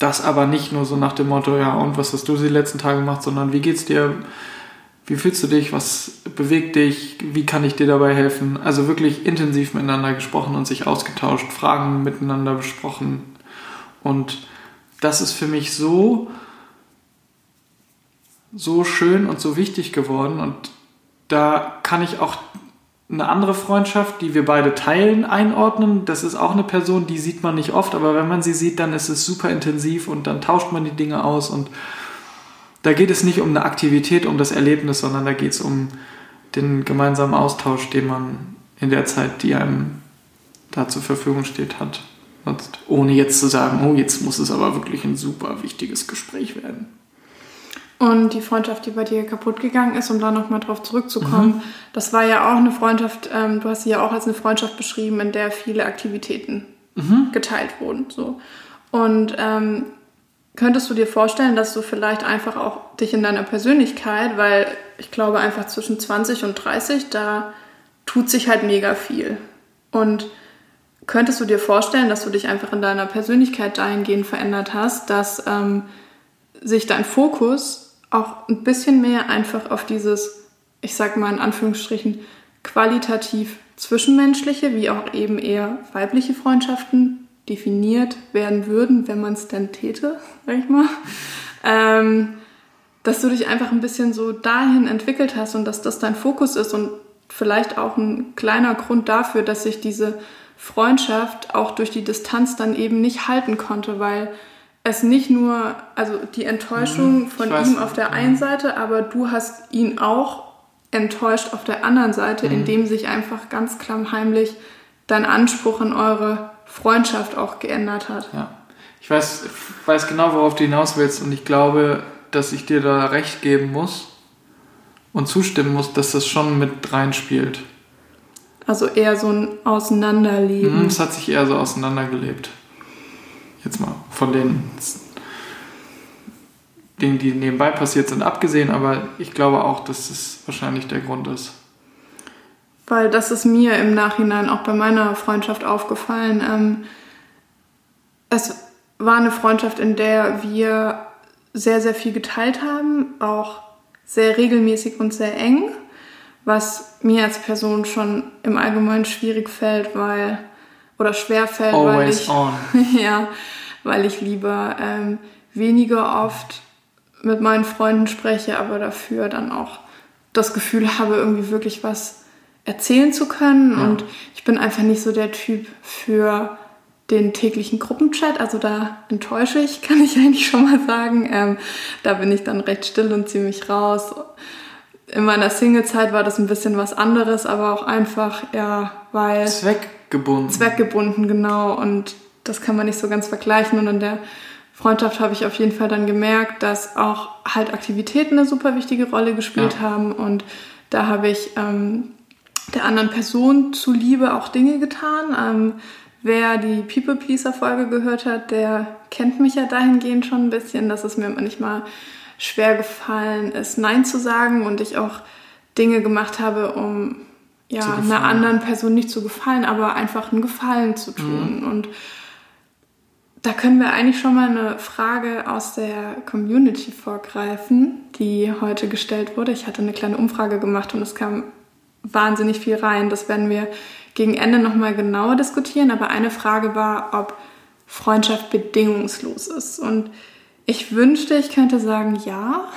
A: das aber nicht nur so nach dem Motto, ja, und was hast du die letzten Tage gemacht, sondern wie geht's dir? Wie fühlst du dich? Was bewegt dich? Wie kann ich dir dabei helfen? Also wirklich intensiv miteinander gesprochen und sich ausgetauscht, Fragen miteinander besprochen. Und das ist für mich so, so schön und so wichtig geworden. Und da kann ich auch eine andere Freundschaft, die wir beide teilen, einordnen. Das ist auch eine Person, die sieht man nicht oft, aber wenn man sie sieht, dann ist es super intensiv und dann tauscht man die Dinge aus und da geht es nicht um eine Aktivität, um das Erlebnis, sondern da geht es um den gemeinsamen Austausch, den man in der Zeit, die einem da zur Verfügung steht, hat. Nutzt. Ohne jetzt zu sagen, oh, jetzt muss es aber wirklich ein super wichtiges Gespräch werden.
B: Und die Freundschaft, die bei dir kaputt gegangen ist, um da nochmal drauf zurückzukommen, mhm. das war ja auch eine Freundschaft, ähm, du hast sie ja auch als eine Freundschaft beschrieben, in der viele Aktivitäten mhm. geteilt wurden. So. Und ähm, Könntest du dir vorstellen, dass du vielleicht einfach auch dich in deiner Persönlichkeit, weil ich glaube einfach zwischen 20 und 30, da tut sich halt mega viel. Und könntest du dir vorstellen, dass du dich einfach in deiner Persönlichkeit dahingehend verändert hast, dass ähm, sich dein Fokus auch ein bisschen mehr einfach auf dieses, ich sag mal in Anführungsstrichen, qualitativ zwischenmenschliche, wie auch eben eher weibliche Freundschaften definiert werden würden, wenn man es denn täte, sag ich mal. ähm, dass du dich einfach ein bisschen so dahin entwickelt hast und dass das dein Fokus ist und vielleicht auch ein kleiner Grund dafür, dass sich diese Freundschaft auch durch die Distanz dann eben nicht halten konnte, weil es nicht nur, also die Enttäuschung mhm, von ihm auf der einen Seite, aber du hast ihn auch enttäuscht auf der anderen Seite, mhm. indem sich einfach ganz klammheimlich dein Anspruch an eure Freundschaft auch geändert hat.
A: Ja. Ich weiß, weiß genau, worauf du hinaus willst und ich glaube, dass ich dir da recht geben muss und zustimmen muss, dass das schon mit reinspielt.
B: Also eher so ein Auseinanderleben.
A: Mhm, es hat sich eher so auseinandergelebt. Jetzt mal von den Dingen, die nebenbei passiert sind, abgesehen, aber ich glaube auch, dass das wahrscheinlich der Grund ist.
B: Weil das ist mir im Nachhinein auch bei meiner Freundschaft aufgefallen. Ähm, es war eine Freundschaft, in der wir sehr, sehr viel geteilt haben, auch sehr regelmäßig und sehr eng, was mir als Person schon im Allgemeinen schwierig fällt, weil oder schwer fällt, Always weil ich, ja, weil ich lieber ähm, weniger oft mit meinen Freunden spreche, aber dafür dann auch das Gefühl habe, irgendwie wirklich was erzählen zu können. Ja. Und ich bin einfach nicht so der Typ für den täglichen Gruppenchat. Also da enttäusche ich, kann ich eigentlich schon mal sagen. Ähm, da bin ich dann recht still und ziemlich raus. In meiner Single-Zeit war das ein bisschen was anderes, aber auch einfach, ja, weil.
A: Zweckgebunden.
B: Zweckgebunden, genau. Und das kann man nicht so ganz vergleichen. Und in der Freundschaft habe ich auf jeden Fall dann gemerkt, dass auch halt Aktivitäten eine super wichtige Rolle gespielt ja. haben. Und da habe ich ähm, der anderen Person zuliebe auch Dinge getan. Ähm, wer die People Pleaser Folge gehört hat, der kennt mich ja dahingehend schon ein bisschen, dass es mir manchmal schwer gefallen ist, Nein zu sagen und ich auch Dinge gemacht habe, um ja, einer anderen Person nicht zu gefallen, aber einfach einen Gefallen zu tun. Mhm. Und da können wir eigentlich schon mal eine Frage aus der Community vorgreifen, die heute gestellt wurde. Ich hatte eine kleine Umfrage gemacht und es kam wahnsinnig viel rein. Das werden wir gegen Ende nochmal genauer diskutieren. Aber eine Frage war, ob Freundschaft bedingungslos ist. Und ich wünschte, ich könnte sagen ja.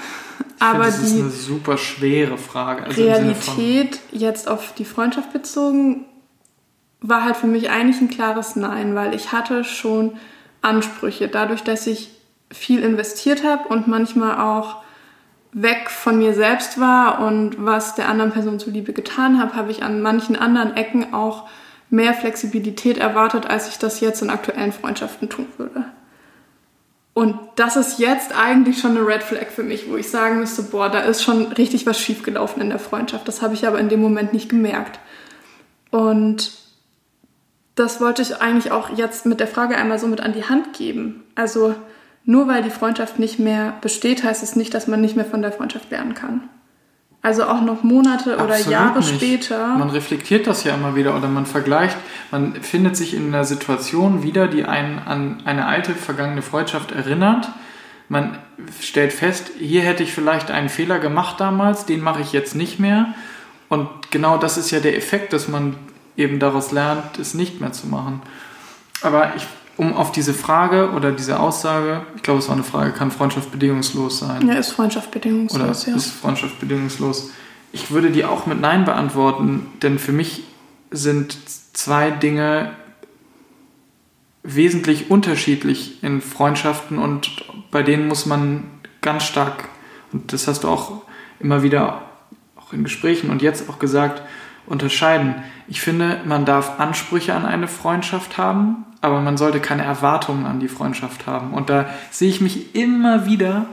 B: Ich aber
A: finde, das die ist eine super schwere Frage.
B: Also Realität jetzt auf die Freundschaft bezogen war halt für mich eigentlich ein klares Nein, weil ich hatte schon Ansprüche. Dadurch, dass ich viel investiert habe und manchmal auch weg von mir selbst war und was der anderen Person zuliebe getan habe, habe ich an manchen anderen Ecken auch mehr Flexibilität erwartet, als ich das jetzt in aktuellen Freundschaften tun würde. Und das ist jetzt eigentlich schon eine Red Flag für mich, wo ich sagen müsste, boah, da ist schon richtig was schiefgelaufen in der Freundschaft. Das habe ich aber in dem Moment nicht gemerkt. Und das wollte ich eigentlich auch jetzt mit der Frage einmal so mit an die Hand geben. Also nur weil die Freundschaft nicht mehr besteht, heißt es nicht, dass man nicht mehr von der Freundschaft lernen kann. Also auch noch Monate oder Absolut Jahre nicht. später.
A: Man reflektiert das ja immer wieder oder man vergleicht, man findet sich in einer Situation wieder, die einen an eine alte vergangene Freundschaft erinnert. Man stellt fest, hier hätte ich vielleicht einen Fehler gemacht damals, den mache ich jetzt nicht mehr. Und genau das ist ja der Effekt, dass man eben daraus lernt, es nicht mehr zu machen. Aber ich, um auf diese Frage oder diese Aussage, ich glaube, es war eine Frage, kann Freundschaft bedingungslos sein?
B: Ja, ist Freundschaft bedingungslos,
A: oder ja. Ist Freundschaft bedingungslos? Ich würde die auch mit Nein beantworten, denn für mich sind zwei Dinge wesentlich unterschiedlich in Freundschaften und bei denen muss man ganz stark, und das hast du auch immer wieder auch in Gesprächen und jetzt auch gesagt, unterscheiden. Ich finde, man darf Ansprüche an eine Freundschaft haben, aber man sollte keine Erwartungen an die Freundschaft haben. Und da sehe ich mich immer wieder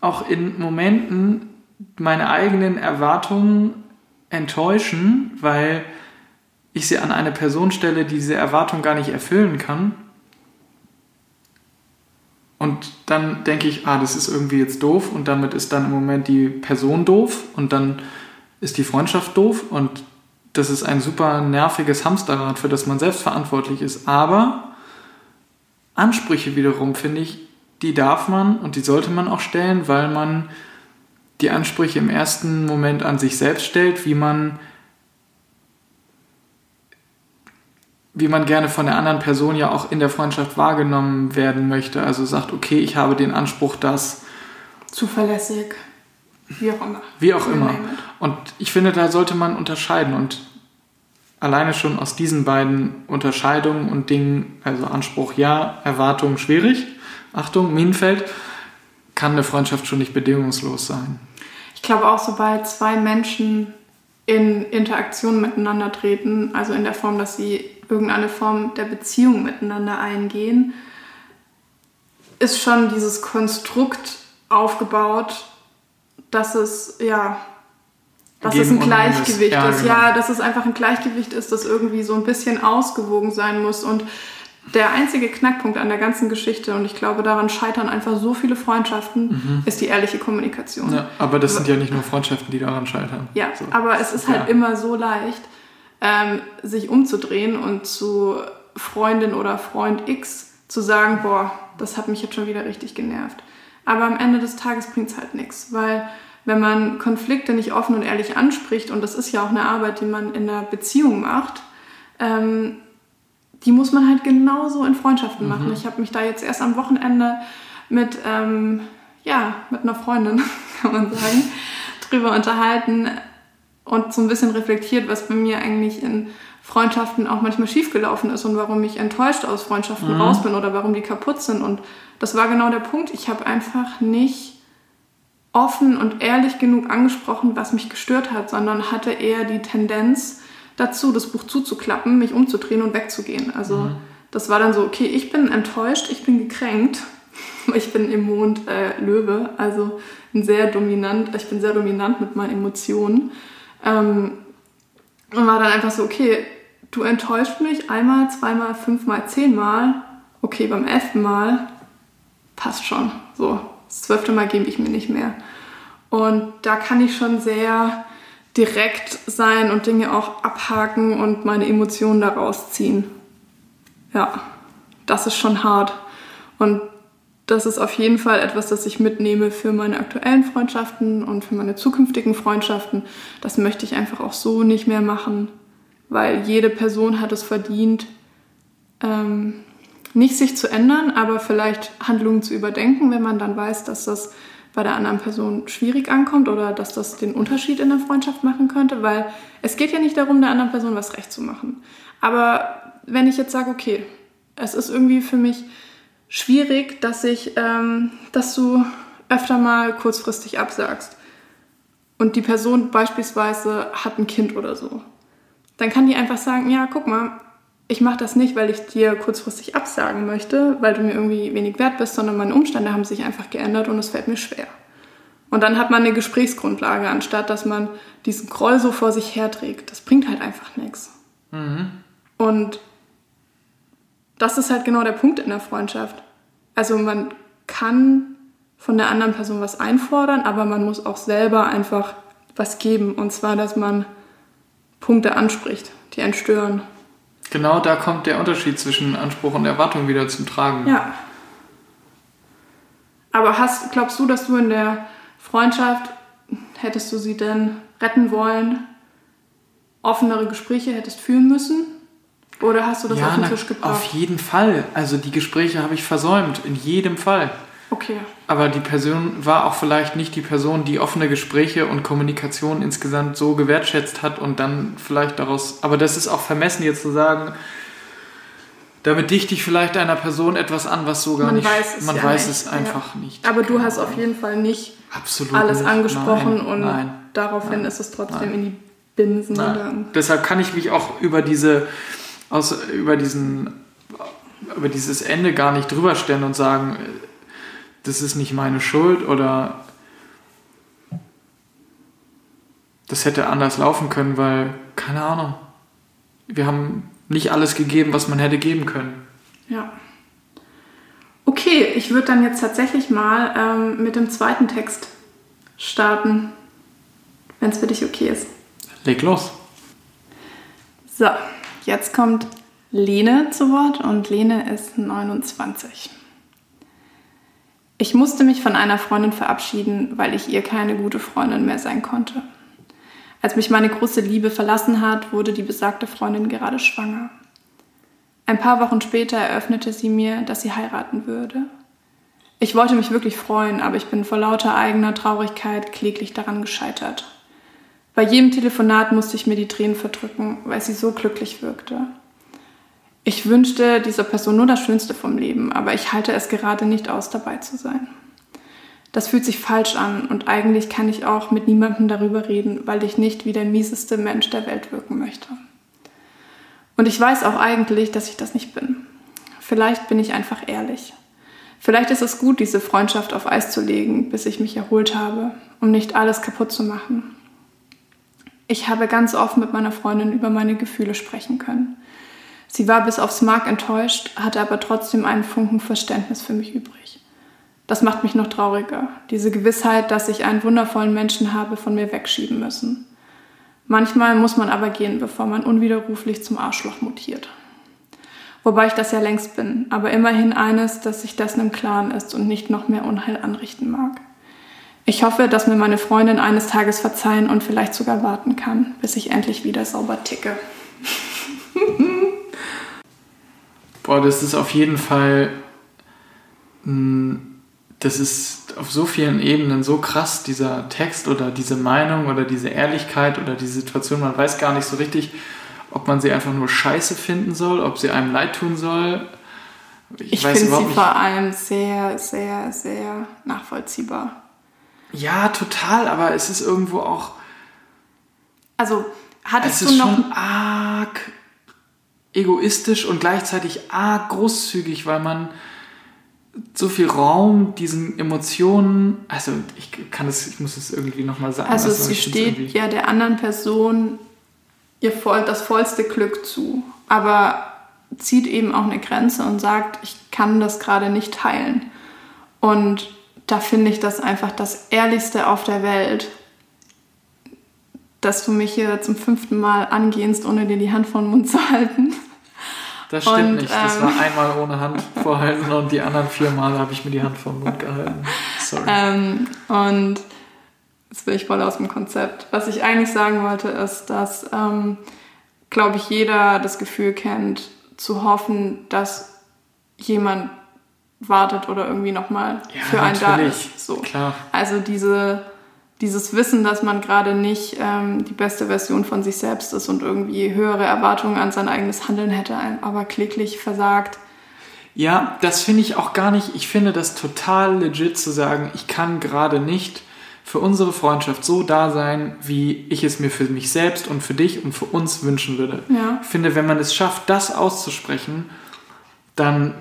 A: auch in Momenten meine eigenen Erwartungen enttäuschen, weil ich sie an eine Person stelle, die diese Erwartung gar nicht erfüllen kann. Und dann denke ich, ah, das ist irgendwie jetzt doof und damit ist dann im Moment die Person doof und dann ist die Freundschaft doof und das ist ein super nerviges Hamsterrad, für das man selbst verantwortlich ist. Aber Ansprüche wiederum, finde ich, die darf man und die sollte man auch stellen, weil man die Ansprüche im ersten Moment an sich selbst stellt, wie man wie man gerne von der anderen Person ja auch in der Freundschaft wahrgenommen werden möchte. Also sagt, okay, ich habe den Anspruch, dass
B: zuverlässig, wie auch immer.
A: Wie auch immer. Und ich finde, da sollte man unterscheiden und alleine schon aus diesen beiden Unterscheidungen und Dingen, also Anspruch ja, Erwartung schwierig, Achtung, Minenfeld, kann eine Freundschaft schon nicht bedingungslos sein.
B: Ich glaube auch, sobald zwei Menschen in Interaktion miteinander treten, also in der Form, dass sie irgendeine Form der Beziehung miteinander eingehen, ist schon dieses Konstrukt aufgebaut, dass es ja dass es ein Gleichgewicht ja, ist. Genau. Ja, dass es einfach ein Gleichgewicht ist, das irgendwie so ein bisschen ausgewogen sein muss. Und der einzige Knackpunkt an der ganzen Geschichte, und ich glaube, daran scheitern einfach so viele Freundschaften, mhm. ist die ehrliche Kommunikation.
A: Ja, aber das sind ja nicht nur Freundschaften, die daran scheitern.
B: Ja, so. aber es ist halt ja. immer so leicht, ähm, sich umzudrehen und zu Freundin oder Freund X zu sagen, boah, das hat mich jetzt schon wieder richtig genervt. Aber am Ende des Tages bringt es halt nichts, weil wenn man Konflikte nicht offen und ehrlich anspricht, und das ist ja auch eine Arbeit, die man in einer Beziehung macht, ähm, die muss man halt genauso in Freundschaften mhm. machen. Ich habe mich da jetzt erst am Wochenende mit, ähm, ja, mit einer Freundin, kann man sagen, drüber unterhalten und so ein bisschen reflektiert, was bei mir eigentlich in Freundschaften auch manchmal schiefgelaufen ist und warum ich enttäuscht aus Freundschaften mhm. raus bin oder warum die kaputt sind. Und das war genau der Punkt. Ich habe einfach nicht offen und ehrlich genug angesprochen, was mich gestört hat, sondern hatte eher die Tendenz dazu, das Buch zuzuklappen, mich umzudrehen und wegzugehen. Also mhm. das war dann so, okay, ich bin enttäuscht, ich bin gekränkt. Ich bin im Mond äh, Löwe, also ein sehr dominant, ich bin sehr dominant mit meinen Emotionen. Ähm, und war dann einfach so, okay, du enttäuscht mich einmal, zweimal, fünfmal, zehnmal. Okay, beim elften Mal passt schon. So, das zwölfte Mal gebe ich mir nicht mehr. Und da kann ich schon sehr direkt sein und Dinge auch abhaken und meine Emotionen daraus ziehen. Ja, das ist schon hart. Und das ist auf jeden Fall etwas, das ich mitnehme für meine aktuellen Freundschaften und für meine zukünftigen Freundschaften. Das möchte ich einfach auch so nicht mehr machen, weil jede Person hat es verdient, ähm, nicht sich zu ändern, aber vielleicht Handlungen zu überdenken, wenn man dann weiß, dass das bei der anderen Person schwierig ankommt oder dass das den Unterschied in der Freundschaft machen könnte, weil es geht ja nicht darum, der anderen Person was recht zu machen. Aber wenn ich jetzt sage, okay, es ist irgendwie für mich schwierig, dass ich, ähm, dass du öfter mal kurzfristig absagst und die Person beispielsweise hat ein Kind oder so, dann kann die einfach sagen, ja, guck mal, ich mache das nicht, weil ich dir kurzfristig absagen möchte, weil du mir irgendwie wenig wert bist, sondern meine Umstände haben sich einfach geändert und es fällt mir schwer. Und dann hat man eine Gesprächsgrundlage, anstatt dass man diesen Groll so vor sich herträgt. Das bringt halt einfach nichts. Mhm. Und das ist halt genau der Punkt in der Freundschaft. Also man kann von der anderen Person was einfordern, aber man muss auch selber einfach was geben. Und zwar, dass man Punkte anspricht, die einen stören.
A: Genau da kommt der Unterschied zwischen Anspruch und Erwartung wieder zum Tragen.
B: Ja. Aber hast, glaubst du, dass du in der Freundschaft, hättest du sie denn retten wollen, offenere Gespräche hättest führen müssen? Oder hast du das ja, auf den Tisch gebracht?
A: Auf jeden Fall. Also die Gespräche habe ich versäumt, in jedem Fall.
B: Okay.
A: Aber die Person war auch vielleicht nicht die Person, die offene Gespräche und Kommunikation insgesamt so gewertschätzt hat und dann vielleicht daraus. Aber das ist auch vermessen, jetzt zu sagen, damit dichte ich vielleicht einer Person etwas an, was so gar man nicht. Weiß es man ja weiß nicht. es einfach ja. nicht.
B: Aber du hast auf jeden Fall nicht Absolut alles nicht. angesprochen nein, und nein, daraufhin nein, ist es trotzdem in die Binsen gegangen.
A: Deshalb kann ich mich auch über diese, aus, über diesen, über dieses Ende gar nicht drüber stellen und sagen, das ist nicht meine Schuld oder das hätte anders laufen können, weil, keine Ahnung, wir haben nicht alles gegeben, was man hätte geben können.
B: Ja. Okay, ich würde dann jetzt tatsächlich mal ähm, mit dem zweiten Text starten, wenn es für dich okay ist.
A: Leg los.
B: So, jetzt kommt Lene zu Wort und Lene ist 29. Ich musste mich von einer Freundin verabschieden, weil ich ihr keine gute Freundin mehr sein konnte. Als mich meine große Liebe verlassen hat, wurde die besagte Freundin gerade schwanger. Ein paar Wochen später eröffnete sie mir, dass sie heiraten würde. Ich wollte mich wirklich freuen, aber ich bin vor lauter eigener Traurigkeit kläglich daran gescheitert. Bei jedem Telefonat musste ich mir die Tränen verdrücken, weil sie so glücklich wirkte. Ich wünschte dieser Person nur das Schönste vom Leben, aber ich halte es gerade nicht aus, dabei zu sein. Das fühlt sich falsch an und eigentlich kann ich auch mit niemandem darüber reden, weil ich nicht wie der mieseste Mensch der Welt wirken möchte. Und ich weiß auch eigentlich, dass ich das nicht bin. Vielleicht bin ich einfach ehrlich. Vielleicht ist es gut, diese Freundschaft auf Eis zu legen, bis ich mich erholt habe, um nicht alles kaputt zu machen. Ich habe ganz offen mit meiner Freundin über meine Gefühle sprechen können. Sie war bis aufs Mark enttäuscht, hatte aber trotzdem einen Funken Verständnis für mich übrig. Das macht mich noch trauriger, diese Gewissheit, dass ich einen wundervollen Menschen habe von mir wegschieben müssen. Manchmal muss man aber gehen, bevor man unwiderruflich zum Arschloch mutiert. Wobei ich das ja längst bin, aber immerhin eines, dass sich dessen im Klaren ist und nicht noch mehr Unheil anrichten mag. Ich hoffe, dass mir meine Freundin eines Tages verzeihen und vielleicht sogar warten kann, bis ich endlich wieder sauber ticke.
A: Boah, das ist auf jeden Fall. Das ist auf so vielen Ebenen so krass, dieser Text oder diese Meinung oder diese Ehrlichkeit oder die Situation. Man weiß gar nicht so richtig, ob man sie einfach nur scheiße finden soll, ob sie einem leid tun soll.
B: Ich, ich finde sie nicht. vor allem sehr, sehr, sehr nachvollziehbar.
A: Ja, total, aber es ist irgendwo auch.
B: Also, hattest
A: es ist du noch. Schon arg egoistisch und gleichzeitig arg großzügig, weil man so viel Raum diesen Emotionen, also ich kann es, ich muss es irgendwie nochmal sagen.
B: Also es gesteht ja der anderen Person ihr voll, das vollste Glück zu, aber zieht eben auch eine Grenze und sagt, ich kann das gerade nicht teilen. Und da finde ich das einfach das Ehrlichste auf der Welt, dass du mich hier zum fünften Mal angehst, ohne dir die Hand vor den Mund zu halten.
A: Das stimmt und, nicht. Das ähm, war einmal ohne Hand vorhalten und die anderen vier Mal habe ich mir die Hand vor den Mund gehalten. Sorry.
B: Ähm, und jetzt bin ich voll aus dem Konzept. Was ich eigentlich sagen wollte, ist, dass, ähm, glaube ich, jeder das Gefühl kennt, zu hoffen, dass jemand wartet oder irgendwie nochmal ja, für einen da ist. So. Klar. Also diese, dieses Wissen, dass man gerade nicht ähm, die beste Version von sich selbst ist und irgendwie höhere Erwartungen an sein eigenes Handeln hätte, aber kläglich versagt.
A: Ja, das finde ich auch gar nicht. Ich finde das total legit zu sagen, ich kann gerade nicht für unsere Freundschaft so da sein, wie ich es mir für mich selbst und für dich und für uns wünschen würde. Ja. Ich finde, wenn man es schafft, das auszusprechen, dann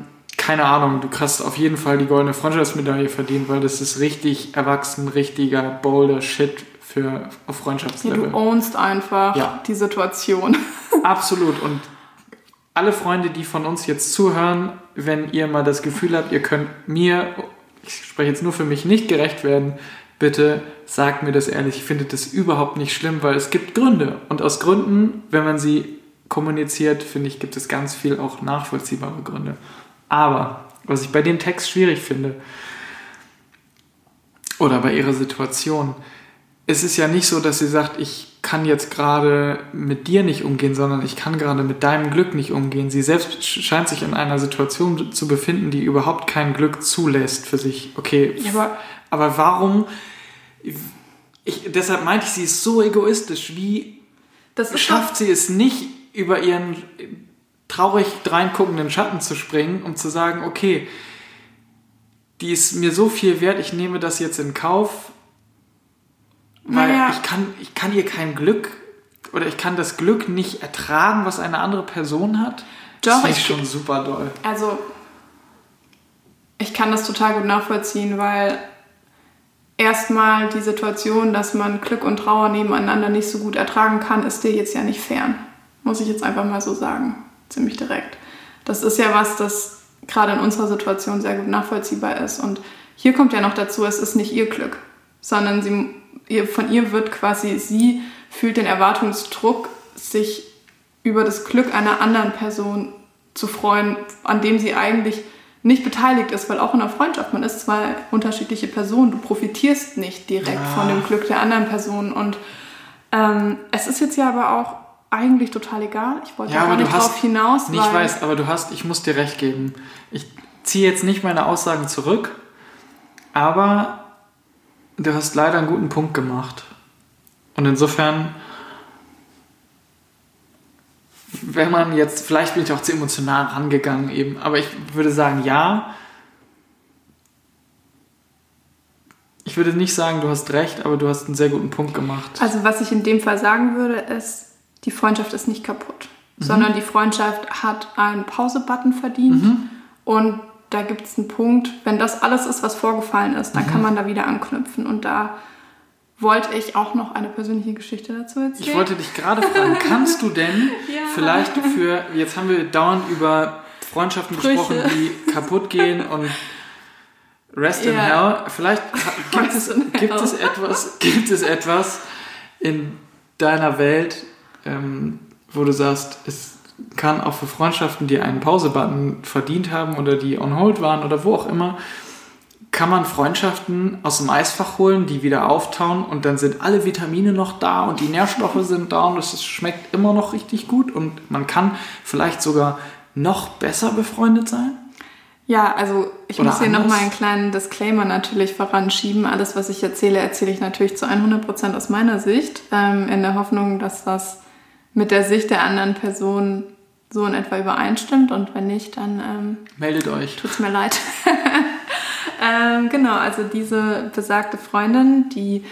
A: keine Ahnung, du hast auf jeden Fall die goldene Freundschaftsmedaille verdient, weil das ist richtig erwachsen, richtiger, bolder Shit für auf Freundschaftslevel.
B: Ja, du ownst einfach ja. die Situation.
A: Absolut. Und alle Freunde, die von uns jetzt zuhören, wenn ihr mal das Gefühl habt, ihr könnt mir, ich spreche jetzt nur für mich, nicht gerecht werden, bitte sagt mir das ehrlich. Ich finde das überhaupt nicht schlimm, weil es gibt Gründe. Und aus Gründen, wenn man sie kommuniziert, finde ich, gibt es ganz viel auch nachvollziehbare Gründe. Aber, was ich bei dem Text schwierig finde, oder bei ihrer Situation, es ist ja nicht so, dass sie sagt, ich kann jetzt gerade mit dir nicht umgehen, sondern ich kann gerade mit deinem Glück nicht umgehen. Sie selbst scheint sich in einer Situation zu befinden, die überhaupt kein Glück zulässt für sich. Okay, ja, aber, aber warum? Ich, deshalb meinte ich, sie ist so egoistisch. Wie schafft sie es nicht, über ihren traurig reinguckenden Schatten zu springen, um zu sagen, okay, die ist mir so viel wert, ich nehme das jetzt in Kauf, weil naja. ich, kann, ich kann ihr kein Glück oder ich kann das Glück nicht ertragen, was eine andere Person hat. Doch, das ist schon super doll.
B: Also, ich kann das total gut nachvollziehen, weil erstmal die Situation, dass man Glück und Trauer nebeneinander nicht so gut ertragen kann, ist dir jetzt ja nicht fern. Muss ich jetzt einfach mal so sagen ziemlich direkt. Das ist ja was, das gerade in unserer Situation sehr gut nachvollziehbar ist. Und hier kommt ja noch dazu, es ist nicht ihr Glück, sondern sie, von ihr wird quasi, sie fühlt den Erwartungsdruck, sich über das Glück einer anderen Person zu freuen, an dem sie eigentlich nicht beteiligt ist, weil auch in einer Freundschaft, man ist zwei unterschiedliche Personen, du profitierst nicht direkt ja. von dem Glück der anderen Person. Und ähm, es ist jetzt ja aber auch eigentlich total egal. Ich wollte ja, gar nicht drauf hinaus.
A: Ich weiß, aber du hast, ich muss dir recht geben. Ich ziehe jetzt nicht meine Aussagen zurück, Aber du hast leider einen guten Punkt gemacht. Und insofern, wenn man jetzt, vielleicht bin ich auch zu emotional rangegangen eben, aber ich würde sagen, ja. Ich würde nicht sagen, du hast recht, aber du hast einen sehr guten Punkt gemacht.
B: Also was ich in dem Fall sagen würde, ist, die Freundschaft ist nicht kaputt, mhm. sondern die Freundschaft hat einen Pause-Button verdient mhm. und da gibt es einen Punkt, wenn das alles ist, was vorgefallen ist, dann mhm. kann man da wieder anknüpfen und da wollte ich auch noch eine persönliche Geschichte dazu erzählen.
A: Ich wollte dich gerade fragen, kannst du denn ja. vielleicht für, jetzt haben wir dauernd über Freundschaften Sprüche. gesprochen, die kaputt gehen und Rest ja. in Hell. Vielleicht gibt es, gibt, es etwas, gibt es etwas in deiner Welt, ähm, wo du sagst, es kann auch für Freundschaften, die einen Pause-Button verdient haben oder die on hold waren oder wo auch immer, kann man Freundschaften aus dem Eisfach holen, die wieder auftauen und dann sind alle Vitamine noch da und die Nährstoffe sind da und es schmeckt immer noch richtig gut und man kann vielleicht sogar noch besser befreundet sein?
B: Ja, also ich Oder muss hier nochmal einen kleinen Disclaimer natürlich voranschieben. Alles, was ich erzähle, erzähle ich natürlich zu 100% aus meiner Sicht, ähm, in der Hoffnung, dass das mit der Sicht der anderen Person so in etwa übereinstimmt und wenn nicht, dann ähm,
A: meldet euch.
B: Tut's mir leid. ähm, genau, also diese besagte Freundin, die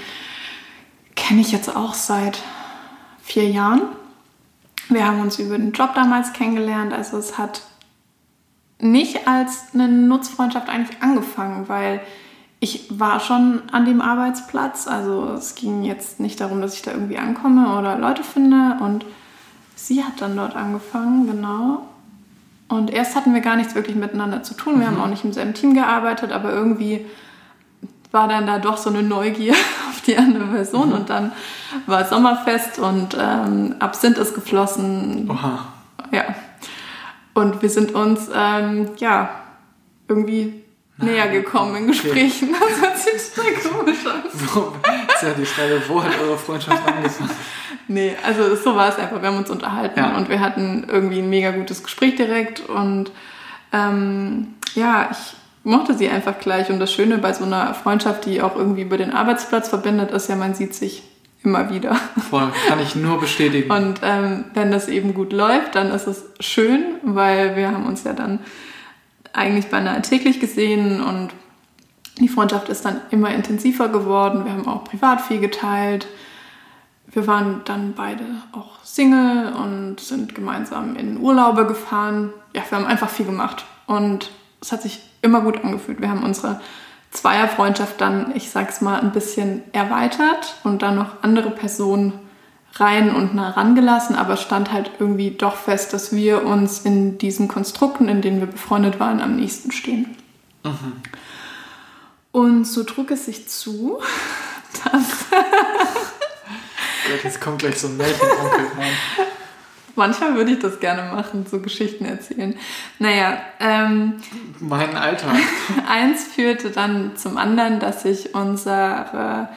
B: kenne ich jetzt auch seit vier Jahren. Wir haben uns über den Job damals kennengelernt, also es hat nicht als eine Nutzfreundschaft eigentlich angefangen, weil ich war schon an dem Arbeitsplatz. Also es ging jetzt nicht darum, dass ich da irgendwie ankomme oder Leute finde. Und sie hat dann dort angefangen, genau. Und erst hatten wir gar nichts wirklich miteinander zu tun. Wir mhm. haben auch nicht im selben Team gearbeitet, aber irgendwie war dann da doch so eine Neugier auf die andere Person. Mhm. Und dann war Sommerfest und ähm, Absinth ist geflossen.
A: Oha.
B: Ja. Und wir sind uns, ähm, ja, irgendwie näher gekommen in Gesprächen. Okay. Das hört sich total komisch an.
A: Wo, ist ja die Frage, wo hat eure Freundschaft angefangen?
B: nee, also so war es einfach. Wir haben uns unterhalten ja. und wir hatten irgendwie ein mega gutes Gespräch direkt und ähm, ja, ich mochte sie einfach gleich. Und das Schöne bei so einer Freundschaft, die auch irgendwie über den Arbeitsplatz verbindet, ist ja, man sieht sich immer wieder.
A: Voll, kann ich nur bestätigen.
B: Und ähm, wenn das eben gut läuft, dann ist es schön, weil wir haben uns ja dann eigentlich beinahe täglich gesehen und die Freundschaft ist dann immer intensiver geworden. Wir haben auch privat viel geteilt. Wir waren dann beide auch Single und sind gemeinsam in Urlaube gefahren. Ja, wir haben einfach viel gemacht und es hat sich immer gut angefühlt. Wir haben unsere Zweierfreundschaft dann, ich sag's mal, ein bisschen erweitert und dann noch andere Personen rein und nah rangelassen, aber stand halt irgendwie doch fest, dass wir uns in diesen Konstrukten, in denen wir befreundet waren, am nächsten stehen. Mhm. Und so trug es sich zu, dass.
A: Gott, jetzt kommt gleich so ein Märchenonkel rein.
B: Manchmal würde ich das gerne machen, so Geschichten erzählen. Naja, ähm,
A: mein Alltag.
B: eins führte dann zum anderen, dass sich unser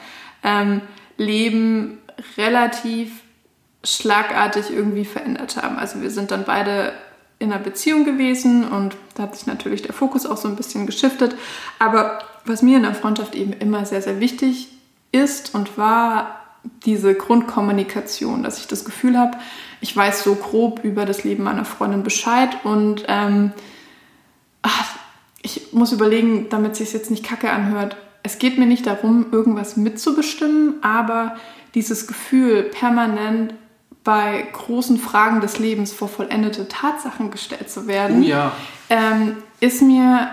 B: ähm, Leben relativ schlagartig irgendwie verändert haben. Also wir sind dann beide in einer Beziehung gewesen und da hat sich natürlich der Fokus auch so ein bisschen geschiftet. Aber was mir in der Freundschaft eben immer sehr, sehr wichtig ist und war, diese Grundkommunikation, dass ich das Gefühl habe, ich weiß so grob über das Leben meiner Freundin Bescheid und ähm, ach, ich muss überlegen, damit es sich jetzt nicht kacke anhört. Es geht mir nicht darum, irgendwas mitzubestimmen, aber dieses Gefühl, permanent bei großen Fragen des Lebens vor vollendete Tatsachen gestellt zu werden,
A: oh ja.
B: ähm, ist mir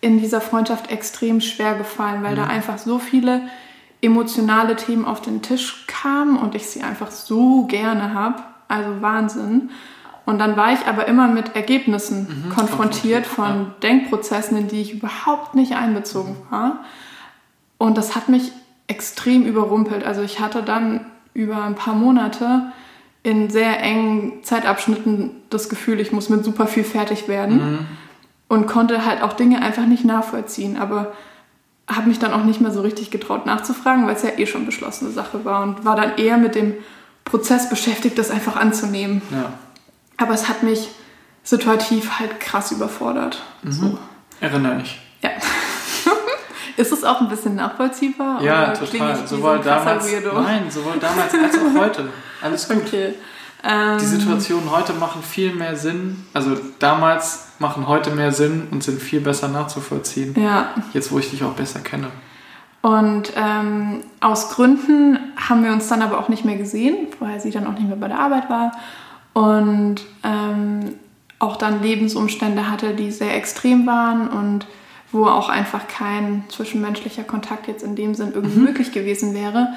B: in dieser Freundschaft extrem schwer gefallen, weil mhm. da einfach so viele emotionale Themen auf den Tisch kamen und ich sie einfach so gerne habe. Also Wahnsinn. Und dann war ich aber immer mit Ergebnissen mhm, konfrontiert von ja. Denkprozessen, in die ich überhaupt nicht einbezogen mhm. war. Und das hat mich extrem überrumpelt. Also ich hatte dann über ein paar Monate in sehr engen Zeitabschnitten das Gefühl, ich muss mit super viel fertig werden mhm. und konnte halt auch Dinge einfach nicht nachvollziehen. Aber habe mich dann auch nicht mehr so richtig getraut nachzufragen, weil es ja eh schon beschlossene Sache war und war dann eher mit dem Prozess beschäftigt, das einfach anzunehmen.
A: Ja.
B: Aber es hat mich situativ halt krass überfordert.
A: Mhm. So. Erinnere ich.
B: Ja. Ist es auch ein bisschen nachvollziehbar?
A: Ja, total. Sowohl damals, nein, sowohl damals als auch heute. Alles gut. Okay. Ähm, die Situationen heute machen viel mehr Sinn. Also damals machen heute mehr Sinn und sind viel besser nachzuvollziehen. Ja. Jetzt, wo ich dich auch besser kenne.
B: Und ähm, aus Gründen haben wir uns dann aber auch nicht mehr gesehen, weil sie dann auch nicht mehr bei der Arbeit war. Und ähm, auch dann Lebensumstände hatte, die sehr extrem waren und wo auch einfach kein zwischenmenschlicher Kontakt jetzt in dem Sinn irgendwie mhm. möglich gewesen wäre.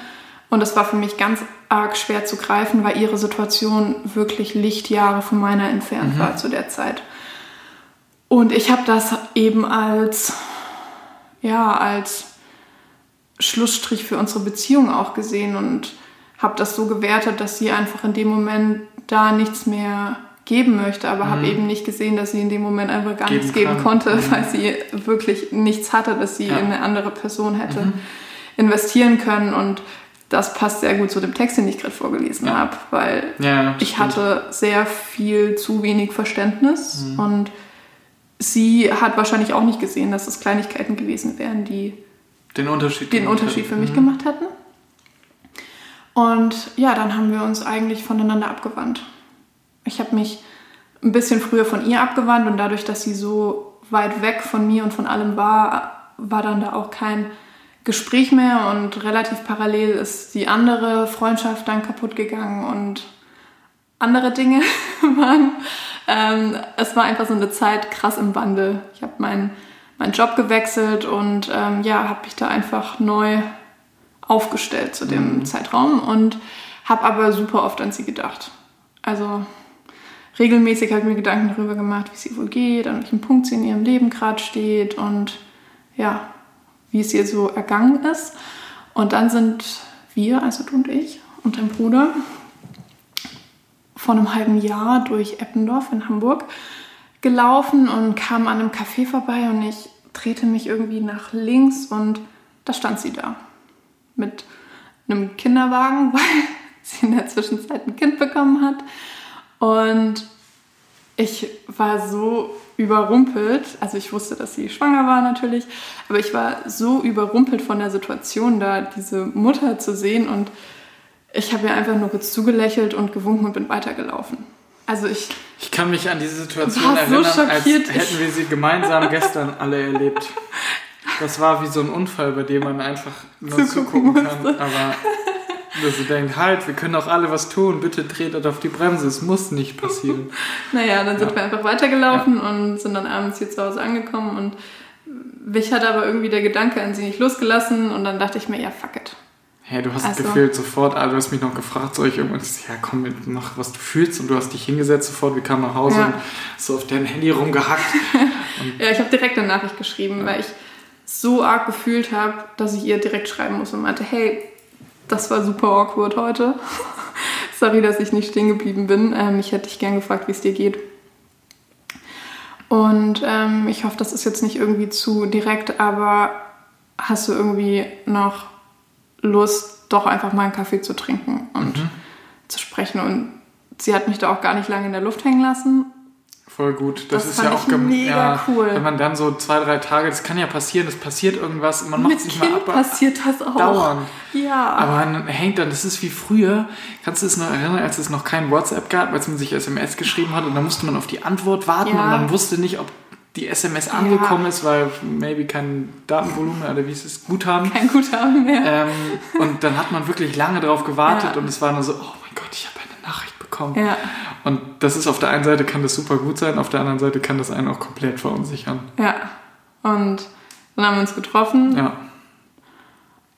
B: Und es war für mich ganz arg schwer zu greifen, weil ihre Situation wirklich Lichtjahre von meiner entfernt mhm. war zu der Zeit. Und ich habe das eben als, ja, als Schlussstrich für unsere Beziehung auch gesehen und habe das so gewertet, dass sie einfach in dem Moment da nichts mehr geben möchte, aber mhm. habe eben nicht gesehen, dass sie in dem Moment einfach gar geben nichts geben kann. konnte, mhm. weil sie wirklich nichts hatte, dass sie ja. in eine andere Person hätte mhm. investieren können und das passt sehr gut zu dem Text, den ich gerade vorgelesen ja. habe, weil ja, ich hatte sehr viel zu wenig Verständnis mhm. und sie hat wahrscheinlich auch nicht gesehen, dass es Kleinigkeiten gewesen wären, die
A: den Unterschied,
B: den Unterschied für mich mhm. gemacht hätten. Und ja, dann haben wir uns eigentlich voneinander abgewandt. Ich habe mich ein bisschen früher von ihr abgewandt und dadurch, dass sie so weit weg von mir und von allem war, war dann da auch kein Gespräch mehr und relativ parallel ist die andere Freundschaft dann kaputt gegangen und andere Dinge waren. Ähm, es war einfach so eine Zeit krass im Wandel. Ich habe meinen mein Job gewechselt und ähm, ja, habe mich da einfach neu aufgestellt zu dem mhm. Zeitraum und habe aber super oft an sie gedacht. Also regelmäßig habe ich mir Gedanken darüber gemacht, wie es ihr wohl geht, an welchem Punkt sie in ihrem Leben gerade steht und ja, wie es ihr so ergangen ist. Und dann sind wir, also du und ich und dein Bruder, vor einem halben Jahr durch Eppendorf in Hamburg gelaufen und kamen an einem Café vorbei und ich drehte mich irgendwie nach links und da stand sie da mit einem Kinderwagen, weil sie in der Zwischenzeit ein Kind bekommen hat. Und ich war so überrumpelt, also ich wusste, dass sie schwanger war natürlich, aber ich war so überrumpelt von der Situation, da diese Mutter zu sehen und ich habe ihr einfach nur kurz zugelächelt und gewunken und bin weitergelaufen. Also ich.
A: Ich kann mich an diese Situation erinnern, so als hätten wir sie gemeinsam gestern alle erlebt. Das war wie so ein Unfall, bei dem man einfach nur zugucken kann. Aber dass sie denkt, halt, wir können auch alle was tun, bitte tretet auf die Bremse, es muss nicht passieren.
B: naja, dann sind ja. wir einfach weitergelaufen ja. und sind dann abends hier zu Hause angekommen und mich hat aber irgendwie der Gedanke an sie nicht losgelassen und dann dachte ich mir, ja, fuck it.
A: Hey, du hast also. gefühlt sofort, also du hast mich noch gefragt, soll ich irgendwas, ja komm, mach was du fühlst und du hast dich hingesetzt sofort, wir kamen nach Hause ja. und so auf dein Handy rumgehackt.
B: ja, ich habe direkt eine Nachricht geschrieben, ja. weil ich so arg gefühlt habe, dass ich ihr direkt schreiben muss und meinte, hey, das war super awkward heute. Sorry, dass ich nicht stehen geblieben bin. Ähm, ich hätte dich gern gefragt, wie es dir geht. Und ähm, ich hoffe, das ist jetzt nicht irgendwie zu direkt, aber hast du irgendwie noch Lust, doch einfach mal einen Kaffee zu trinken und mhm. zu sprechen. Und sie hat mich da auch gar nicht lange in der Luft hängen lassen.
A: Voll gut. Das, das ist ja auch mega ja, cool. Wenn man dann so zwei, drei Tage, das kann ja passieren, es passiert irgendwas, man macht sich mal ab.
B: passiert das auch.
A: Dauernd. Ja. Aber man hängt dann, das ist wie früher, kannst du es noch erinnern, als es noch kein WhatsApp gab, als man sich SMS geschrieben hat und dann musste man auf die Antwort warten ja. und man wusste nicht, ob die SMS angekommen ja. ist, weil maybe kein Datenvolumen oder wie ist es, Guthaben.
B: Kein Guthaben mehr.
A: Ähm, und dann hat man wirklich lange darauf gewartet und es war nur so, oh mein Gott, ich habe eine Bekommen. Ja. Und das ist auf der einen Seite kann das super gut sein, auf der anderen Seite kann das einen auch komplett verunsichern.
B: Ja. Und dann haben wir uns getroffen. Ja.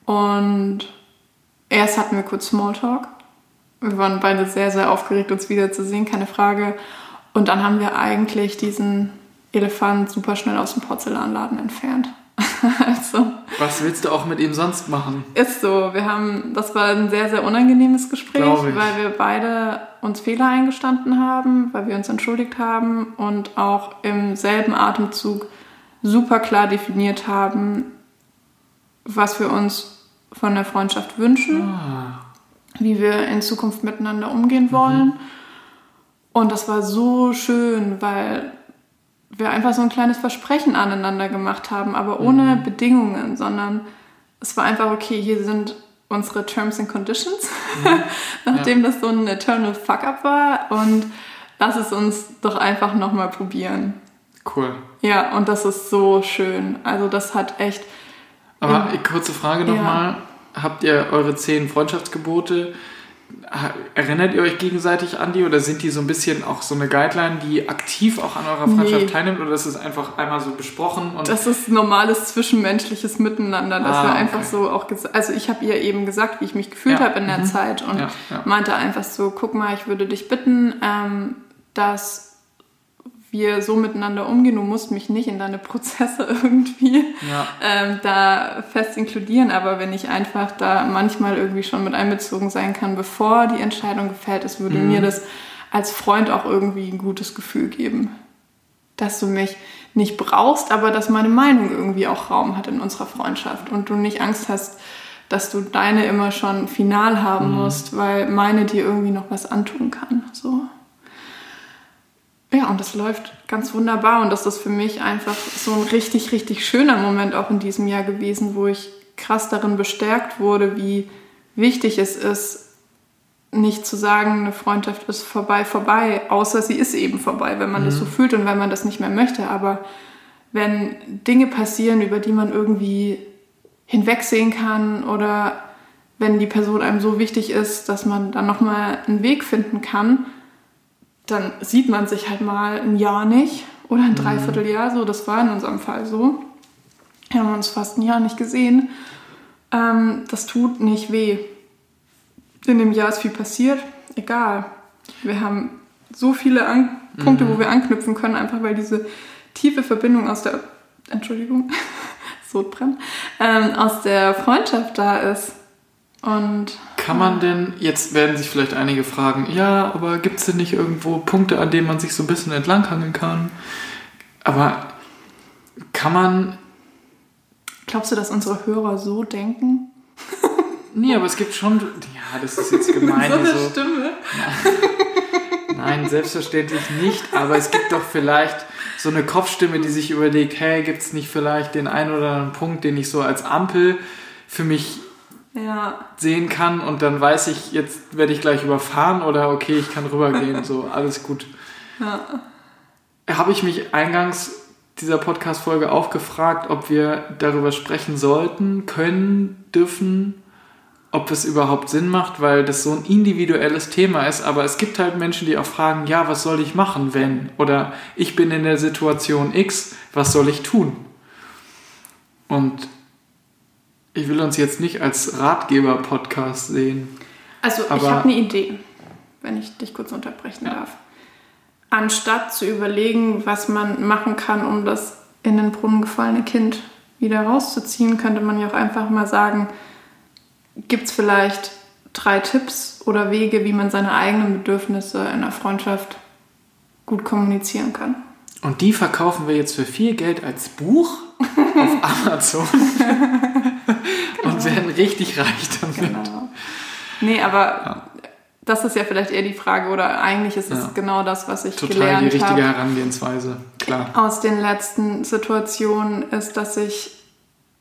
B: Und erst hatten wir kurz Smalltalk. Wir waren beide sehr, sehr aufgeregt, uns wiederzusehen, keine Frage. Und dann haben wir eigentlich diesen Elefant super schnell aus dem Porzellanladen entfernt.
A: also, Was willst du auch mit ihm sonst machen?
B: Ist so. Wir haben, das war ein sehr, sehr unangenehmes Gespräch, weil wir beide uns Fehler eingestanden haben, weil wir uns entschuldigt haben und auch im selben Atemzug super klar definiert haben, was wir uns von der Freundschaft wünschen, ah. wie wir in Zukunft miteinander umgehen wollen. Mhm. Und das war so schön, weil wir einfach so ein kleines Versprechen aneinander gemacht haben, aber ohne mhm. Bedingungen, sondern es war einfach okay, hier sind unsere Terms and Conditions, mhm. nachdem ja. das so ein Eternal Fuck-up war und lass es uns doch einfach nochmal probieren.
A: Cool.
B: Ja, und das ist so schön. Also das hat echt...
A: Aber kurze Frage nochmal. Ja. Habt ihr eure zehn Freundschaftsgebote Erinnert ihr euch gegenseitig an die oder sind die so ein bisschen auch so eine Guideline, die aktiv auch an eurer Freundschaft nee. teilnimmt oder ist es einfach einmal so besprochen?
B: das ist normales zwischenmenschliches Miteinander, dass ah, wir einfach okay. so auch also ich habe ihr eben gesagt, wie ich mich gefühlt ja. habe in der mhm. Zeit und ja, ja. meinte einfach so, guck mal, ich würde dich bitten, ähm, dass wir so miteinander umgehen. Du musst mich nicht in deine Prozesse irgendwie ja. ähm, da fest inkludieren, aber wenn ich einfach da manchmal irgendwie schon mit einbezogen sein kann, bevor die Entscheidung gefällt ist, würde mhm. mir das als Freund auch irgendwie ein gutes Gefühl geben. Dass du mich nicht brauchst, aber dass meine Meinung irgendwie auch Raum hat in unserer Freundschaft und du nicht Angst hast, dass du deine immer schon final haben mhm. musst, weil meine dir irgendwie noch was antun kann. So. Ja, und das läuft ganz wunderbar und das ist für mich einfach so ein richtig, richtig schöner Moment auch in diesem Jahr gewesen, wo ich krass darin bestärkt wurde, wie wichtig es ist, nicht zu sagen, eine Freundschaft ist vorbei, vorbei, außer sie ist eben vorbei, wenn man mhm. das so fühlt und wenn man das nicht mehr möchte. Aber wenn Dinge passieren, über die man irgendwie hinwegsehen kann oder wenn die Person einem so wichtig ist, dass man dann nochmal einen Weg finden kann, dann sieht man sich halt mal ein Jahr nicht oder ein mhm. Dreivierteljahr so. Das war in unserem Fall so. Wir haben uns fast ein Jahr nicht gesehen. Ähm, das tut nicht weh. In dem Jahr ist viel passiert. Egal. Wir haben so viele An Punkte, mhm. wo wir anknüpfen können, einfach weil diese tiefe Verbindung aus der, Entschuldigung, Sodbrennen, ähm, aus der Freundschaft da ist. Und
A: kann man denn, jetzt werden sich vielleicht einige fragen, ja, aber gibt es denn nicht irgendwo Punkte, an denen man sich so ein bisschen entlanghangeln kann? Aber kann man.
B: Glaubst du, dass unsere Hörer so denken?
A: nee, aber es gibt schon. Ja, das ist jetzt gemein. so eine so, Stimme. Nein, selbstverständlich nicht, aber es gibt doch vielleicht so eine Kopfstimme, die sich überlegt, hey, gibt es nicht vielleicht den einen oder anderen Punkt, den ich so als Ampel für mich ja. sehen kann und dann weiß ich, jetzt werde ich gleich überfahren oder okay, ich kann rübergehen, so alles gut. Ja. Habe ich mich eingangs dieser Podcast-Folge auch gefragt, ob wir darüber sprechen sollten, können, dürfen, ob es überhaupt Sinn macht, weil das so ein individuelles Thema ist. Aber es gibt halt Menschen, die auch fragen, ja, was soll ich machen, wenn? Oder ich bin in der Situation X, was soll ich tun? Und ich will uns jetzt nicht als Ratgeber-Podcast sehen.
B: Also ich habe eine Idee, wenn ich dich kurz unterbrechen ja. darf. Anstatt zu überlegen, was man machen kann, um das in den Brunnen gefallene Kind wieder rauszuziehen, könnte man ja auch einfach mal sagen, gibt es vielleicht drei Tipps oder Wege, wie man seine eigenen Bedürfnisse in einer Freundschaft gut kommunizieren kann.
A: Und die verkaufen wir jetzt für viel Geld als Buch auf Amazon richtig reich damit. Genau.
B: Nee, aber ja. das ist ja vielleicht eher die Frage oder eigentlich ist es ja. genau das, was ich Total gelernt habe.
A: Total die richtige hab. Herangehensweise, klar.
B: Aus den letzten Situationen ist, dass ich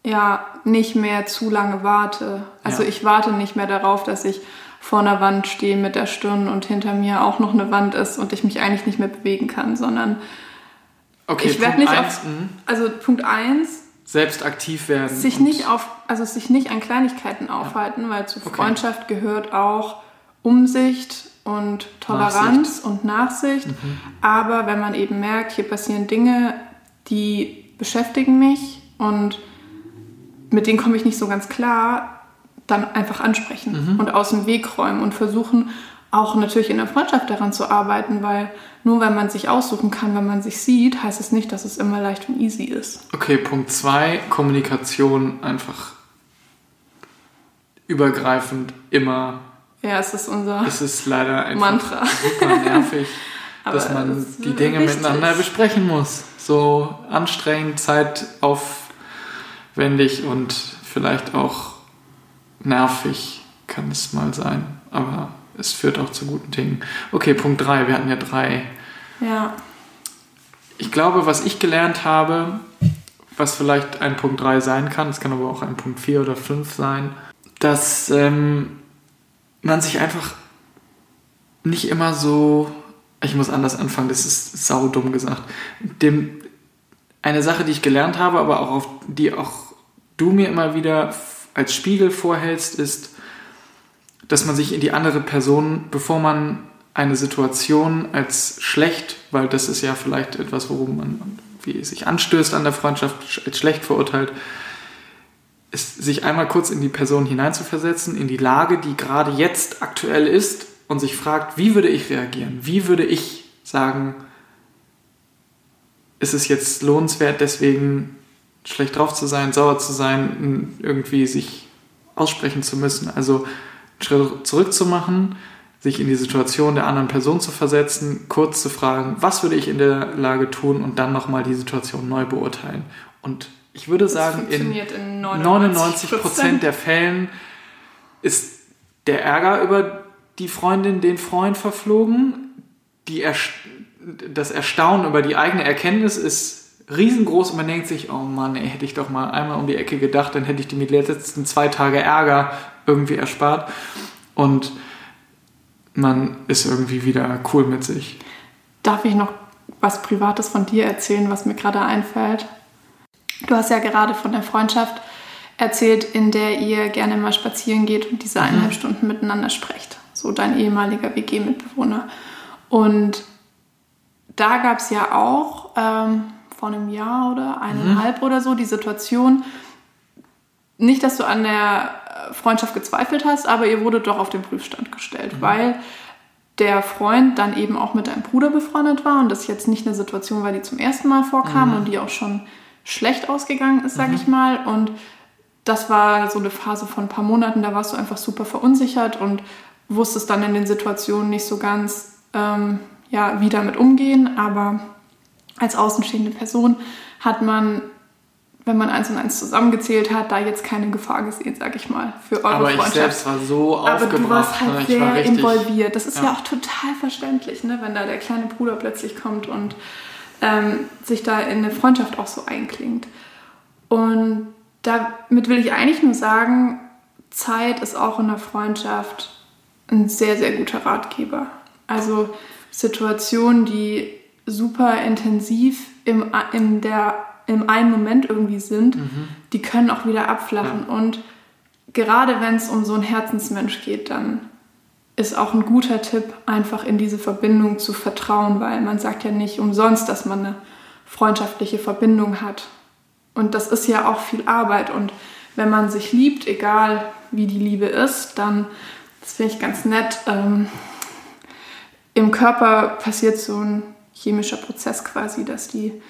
B: ja nicht mehr zu lange warte. Also ja. ich warte nicht mehr darauf, dass ich vor einer Wand stehe mit der Stirn und hinter mir auch noch eine Wand ist und ich mich eigentlich nicht mehr bewegen kann, sondern Okay, ich werde nicht eins, auf. Mhm. Also Punkt 1.
A: Selbst aktiv werden.
B: Sich nicht auf, also sich nicht an Kleinigkeiten aufhalten, ja. weil zu Freundschaft okay. gehört auch Umsicht und Toleranz Nachsicht. und Nachsicht. Mhm. Aber wenn man eben merkt, hier passieren Dinge, die beschäftigen mich und mit denen komme ich nicht so ganz klar, dann einfach ansprechen mhm. und aus dem Weg räumen und versuchen, auch natürlich in der Freundschaft daran zu arbeiten, weil nur wenn man sich aussuchen kann, wenn man sich sieht, heißt es nicht, dass es immer leicht und easy ist.
A: Okay, Punkt 2, Kommunikation einfach übergreifend immer.
B: Ja, es ist unser
A: es ist leider einfach Mantra. super nervig, dass man das die Dinge wichtig. miteinander besprechen muss. So anstrengend, zeitaufwendig und vielleicht auch nervig kann es mal sein. Aber es führt auch zu guten Dingen. Okay, Punkt 3. Wir hatten ja drei.
B: Ja.
A: ich glaube, was ich gelernt habe, was vielleicht ein Punkt 3 sein kann, es kann aber auch ein Punkt 4 oder 5 sein, dass ähm, man sich einfach nicht immer so, ich muss anders anfangen, das ist saudumm gesagt, dem, eine Sache, die ich gelernt habe, aber auch auf die auch du mir immer wieder als Spiegel vorhältst, ist, dass man sich in die andere Person, bevor man eine Situation als schlecht, weil das ist ja vielleicht etwas, worum man wie sich anstößt an der Freundschaft, als schlecht verurteilt, ist, sich einmal kurz in die Person hineinzuversetzen, in die Lage, die gerade jetzt aktuell ist und sich fragt, wie würde ich reagieren? Wie würde ich sagen, ist es jetzt lohnenswert, deswegen schlecht drauf zu sein, sauer zu sein, irgendwie sich aussprechen zu müssen? Also Schritt zurückzumachen, sich in die Situation der anderen Person zu versetzen, kurz zu fragen, was würde ich in der Lage tun und dann nochmal die Situation neu beurteilen. Und ich würde das sagen, in, in 99 Prozent der Fällen ist der Ärger über die Freundin den Freund verflogen. Die das Erstaunen über die eigene Erkenntnis ist riesengroß und man denkt sich, oh Mann, ey, hätte ich doch mal einmal um die Ecke gedacht, dann hätte ich die mit letzten zwei Tage Ärger irgendwie erspart. Und man ist irgendwie wieder cool mit sich.
B: Darf ich noch was Privates von dir erzählen, was mir gerade einfällt? Du hast ja gerade von der Freundschaft erzählt, in der ihr gerne mal spazieren geht und diese mhm. eineinhalb Stunden miteinander sprecht. So dein ehemaliger WG-Mitbewohner. Und da gab es ja auch ähm, vor einem Jahr oder eineinhalb mhm. oder so die Situation, nicht, dass du an der Freundschaft gezweifelt hast, aber ihr wurde doch auf den Prüfstand gestellt, mhm. weil der Freund dann eben auch mit deinem Bruder befreundet war und das jetzt nicht eine Situation war, die zum ersten Mal vorkam mhm. und die auch schon schlecht ausgegangen ist, sag mhm. ich mal. Und das war so eine Phase von ein paar Monaten, da warst du einfach super verunsichert und wusstest dann in den Situationen nicht so ganz, ähm, ja, wie damit umgehen. Aber als außenstehende Person hat man wenn man eins und eins zusammengezählt hat, da jetzt keine Gefahr gesehen, sag ich mal, für eure
A: Aber Freundschaft. ich selbst war so
B: Aber du warst halt ne? sehr involviert. Das ist ja. ja. auch total verständlich, ne? wenn da der kleine Bruder plötzlich kommt und ähm, sich da in eine Freundschaft auch so einklingt. Und damit will ich eigentlich nur sagen, Zeit ist auch in der Freundschaft ein sehr, sehr guter Ratgeber. Also Situationen, die super intensiv im, in der im einen Moment irgendwie sind, mhm. die können auch wieder abflachen. Ja. Und gerade wenn es um so einen Herzensmensch geht, dann ist auch ein guter Tipp, einfach in diese Verbindung zu vertrauen, weil man sagt ja nicht umsonst, dass man eine freundschaftliche Verbindung hat. Und das ist ja auch viel Arbeit. Und wenn man sich liebt, egal wie die Liebe ist, dann, das finde ich ganz nett, ähm, im Körper passiert so ein chemischer Prozess quasi, dass die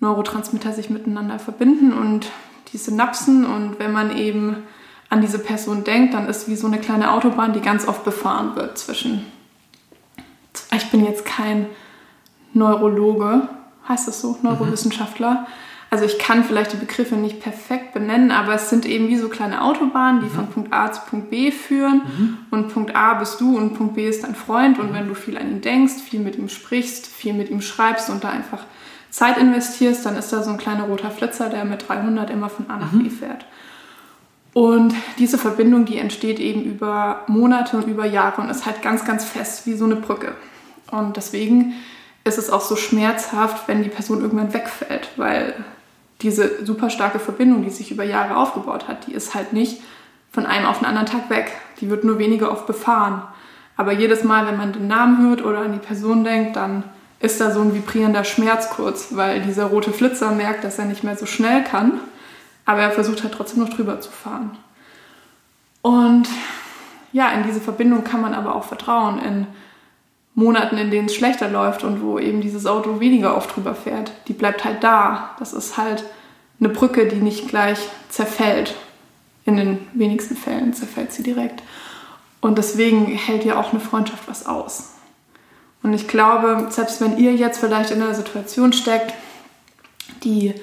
B: Neurotransmitter sich miteinander verbinden und die Synapsen. Und wenn man eben an diese Person denkt, dann ist wie so eine kleine Autobahn, die ganz oft befahren wird zwischen. Ich bin jetzt kein Neurologe, heißt das so, Neurowissenschaftler. Mhm. Also ich kann vielleicht die Begriffe nicht perfekt benennen, aber es sind eben wie so kleine Autobahnen, die mhm. von Punkt A zu Punkt B führen. Mhm. Und Punkt A bist du und Punkt B ist dein Freund. Und wenn du viel an ihn denkst, viel mit ihm sprichst, viel mit ihm schreibst und da einfach Zeit investierst, dann ist da so ein kleiner roter Flitzer, der mit 300 immer von A nach mhm. B fährt. Und diese Verbindung, die entsteht eben über Monate und über Jahre und ist halt ganz, ganz fest wie so eine Brücke. Und deswegen ist es auch so schmerzhaft, wenn die Person irgendwann wegfällt, weil diese super starke Verbindung, die sich über Jahre aufgebaut hat, die ist halt nicht von einem auf den anderen Tag weg. Die wird nur weniger oft befahren. Aber jedes Mal, wenn man den Namen hört oder an die Person denkt, dann ist da so ein vibrierender Schmerz kurz, weil dieser rote Flitzer merkt, dass er nicht mehr so schnell kann, aber er versucht halt trotzdem noch drüber zu fahren. Und ja, in diese Verbindung kann man aber auch vertrauen in Monaten, in denen es schlechter läuft und wo eben dieses Auto weniger oft drüber fährt. Die bleibt halt da. Das ist halt eine Brücke, die nicht gleich zerfällt. In den wenigsten Fällen zerfällt sie direkt. Und deswegen hält ja auch eine Freundschaft was aus. Und ich glaube, selbst wenn ihr jetzt vielleicht in einer Situation steckt, die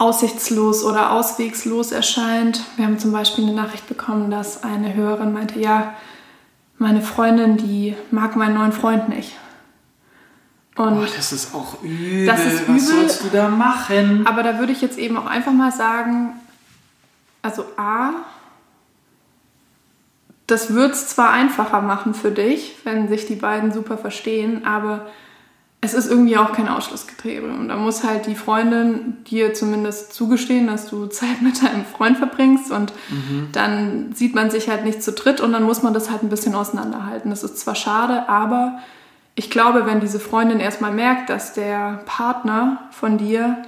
B: aussichtslos oder auswegslos erscheint. Wir haben zum Beispiel eine Nachricht bekommen, dass eine Hörerin meinte, ja, meine Freundin, die mag meinen neuen Freund nicht. Und
A: Boah, das ist auch übel.
B: Das ist
A: Was
B: übel.
A: sollst du da machen?
B: Aber da würde ich jetzt eben auch einfach mal sagen, also A, das wird es zwar einfacher machen für dich, wenn sich die beiden super verstehen, aber es ist irgendwie auch kein Ausschlusskriterium. Und da muss halt die Freundin dir zumindest zugestehen, dass du Zeit mit deinem Freund verbringst und dann sieht man sich halt nicht zu dritt und dann muss man das halt ein bisschen auseinanderhalten. Das ist zwar schade, aber ich glaube, wenn diese Freundin erstmal merkt, dass der Partner von dir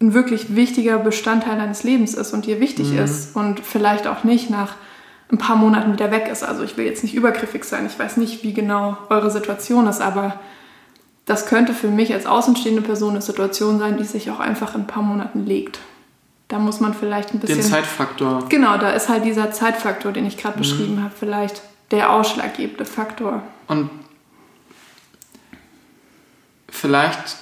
B: ein wirklich wichtiger Bestandteil deines Lebens ist und dir wichtig ist und vielleicht auch nicht nach ein paar Monaten wieder weg ist. Also ich will jetzt nicht übergriffig sein, ich weiß nicht, wie genau eure Situation ist, aber das könnte für mich als außenstehende Person eine Situation sein, die sich auch einfach in ein paar Monaten legt. Da muss man vielleicht ein bisschen...
A: Den Zeitfaktor.
B: Genau, da ist halt dieser Zeitfaktor, den ich gerade beschrieben habe, vielleicht der ausschlaggebende Faktor.
A: Und vielleicht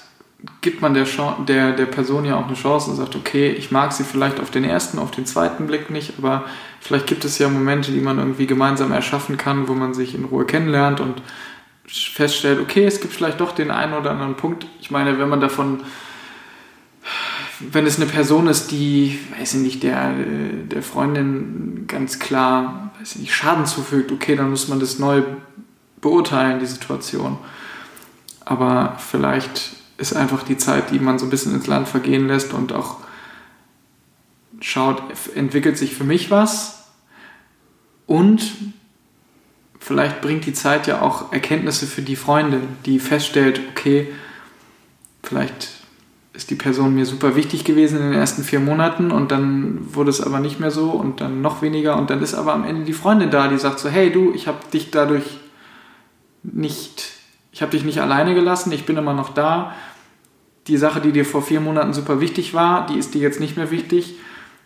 A: gibt man der, der, der Person ja auch eine Chance und sagt, okay, ich mag sie vielleicht auf den ersten, auf den zweiten Blick nicht, aber vielleicht gibt es ja Momente, die man irgendwie gemeinsam erschaffen kann, wo man sich in Ruhe kennenlernt und feststellt, okay, es gibt vielleicht doch den einen oder anderen Punkt. Ich meine, wenn man davon, wenn es eine Person ist, die, weiß ich nicht, der, der Freundin ganz klar, weiß ich nicht, Schaden zufügt, okay, dann muss man das neu beurteilen, die Situation. Aber vielleicht ist einfach die Zeit, die man so ein bisschen ins Land vergehen lässt und auch schaut, entwickelt sich für mich was und vielleicht bringt die Zeit ja auch Erkenntnisse für die Freundin, die feststellt, okay, vielleicht ist die Person mir super wichtig gewesen in den ersten vier Monaten und dann wurde es aber nicht mehr so und dann noch weniger und dann ist aber am Ende die Freundin da, die sagt so, hey du, ich habe dich dadurch nicht, ich habe dich nicht alleine gelassen, ich bin immer noch da. Die Sache, die dir vor vier Monaten super wichtig war, die ist dir jetzt nicht mehr wichtig.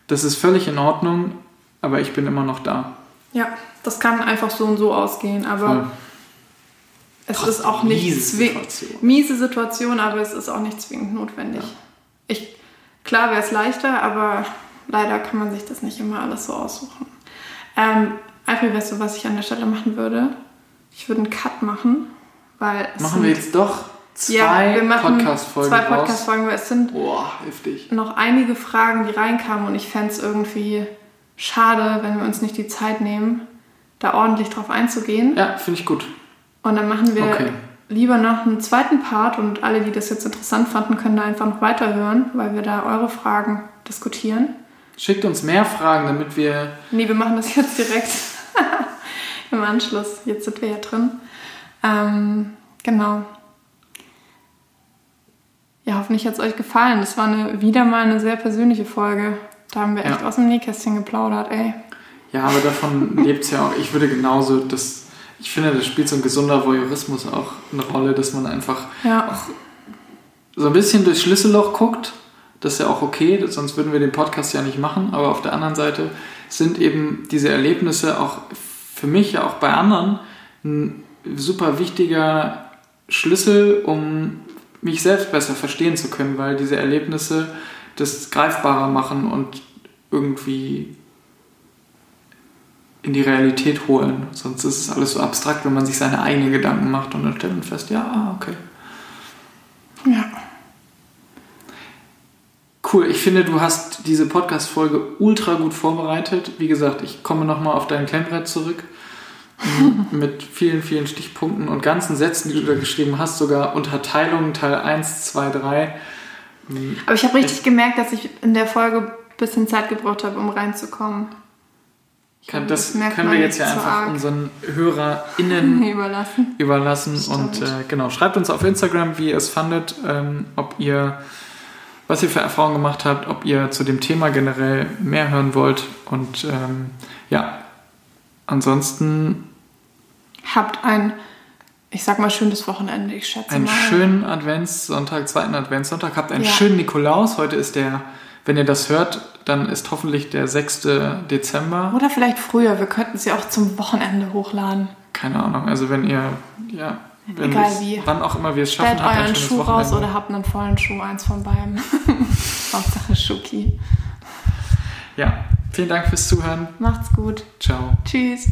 A: Das ist völlig in Ordnung, aber ich bin immer noch da.
B: Ja, das kann einfach so und so ausgehen, aber
A: Voll.
B: es
A: Trotzdem
B: ist auch nicht
A: miese
B: zwingend.
A: Situation.
B: Miese Situation, aber es ist auch nicht zwingend notwendig. Ich, klar wäre es leichter, aber leider kann man sich das nicht immer alles so aussuchen. Ähm, Alfred, weißt du, was ich an der Stelle machen würde? Ich würde einen Cut machen, weil es
A: Machen wir jetzt doch zwei
B: ja, wir machen
A: Podcast-Folgen
B: zwei. Podcast-Folgen, weil es sind
A: Boah,
B: noch einige Fragen, die reinkamen und ich fände es irgendwie schade, wenn wir uns nicht die Zeit nehmen, da ordentlich drauf einzugehen.
A: Ja, finde ich gut.
B: Und dann machen wir
A: Okay.
B: lieber noch einen zweiten Part und alle, die das jetzt interessant fanden, können da einfach noch weiterhören, weil wir da eure Fragen diskutieren.
A: Schickt uns mehr Fragen, damit wir.
B: Nee, wir machen das jetzt direkt im Anschluss. Jetzt sind wir ja drin. Ähm, genau. Ja, hoffentlich hat es euch gefallen. Das war eine, wieder mal eine sehr persönliche Folge. Da haben wir echt
A: Ja.
B: aus dem Nähkästchen geplaudert, ey.
A: Ja, aber davon lebt es ja auch. Ich würde genauso das. Ich finde, das spielt so ein gesunder Voyeurismus auch eine Rolle, dass man einfach
B: Ja,
A: so ein bisschen durchs Schlüsselloch guckt. Das ist ja auch okay, sonst würden wir den Podcast ja nicht machen. Aber auf der anderen Seite sind eben diese Erlebnisse auch für mich, ja auch bei anderen, ein super wichtiger Schlüssel, um mich selbst besser verstehen zu können, weil diese Erlebnisse das greifbarer machen und irgendwie in die Realität holen. Sonst ist es alles so abstrakt, wenn man sich seine eigenen Gedanken macht und dann stellt man fest, ja, ah, okay.
B: ja.
A: Cool, ich finde, du hast diese Podcast-Folge ultra gut vorbereitet. Wie gesagt, ich komme nochmal auf dein Klemmbrett zurück. Mit vielen, vielen Stichpunkten und ganzen Sätzen, die du da geschrieben hast, sogar Unterteilungen, Teil 1, 2, 3. M,
B: Aber ich habe richtig gemerkt, dass ich in der Folge ein bisschen Zeit gebraucht habe, um reinzukommen.
A: Kann, das
B: merkt
A: können wir jetzt ja einfach
B: arg
A: unseren HörerInnen
B: überlassen.
A: überlassen.
B: Stimmt.
A: Und äh, genau, schreibt uns auf Instagram, wie ihr es fandet, ähm, ob ihr, was ihr für Erfahrungen gemacht habt, ob ihr zu dem Thema generell mehr hören wollt. Und ähm, ja, ansonsten
B: Habt ein, ich sag mal, schönes Wochenende, ich schätze
A: einen
B: mal.
A: schönen Adventssonntag, zweiten Adventssonntag. Habt einen
B: Ja.
A: schönen Nikolaus. Heute ist der, wenn ihr das hört, dann ist hoffentlich der 6. Dezember.
B: Oder vielleicht früher, wir könnten sie auch zum Wochenende hochladen.
A: Keine Ahnung. Also wenn ihr, ja, wenn
B: Egal wie.
A: wann auch immer wir es schaffen,
B: Stellt euren Schuh raus
A: Wochenende.
B: oder habt einen vollen Schuh, eins von beiden. Hauptsache Schuki.
A: Ja, vielen Dank fürs Zuhören.
B: Macht's gut.
A: Ciao.
B: Tschüss.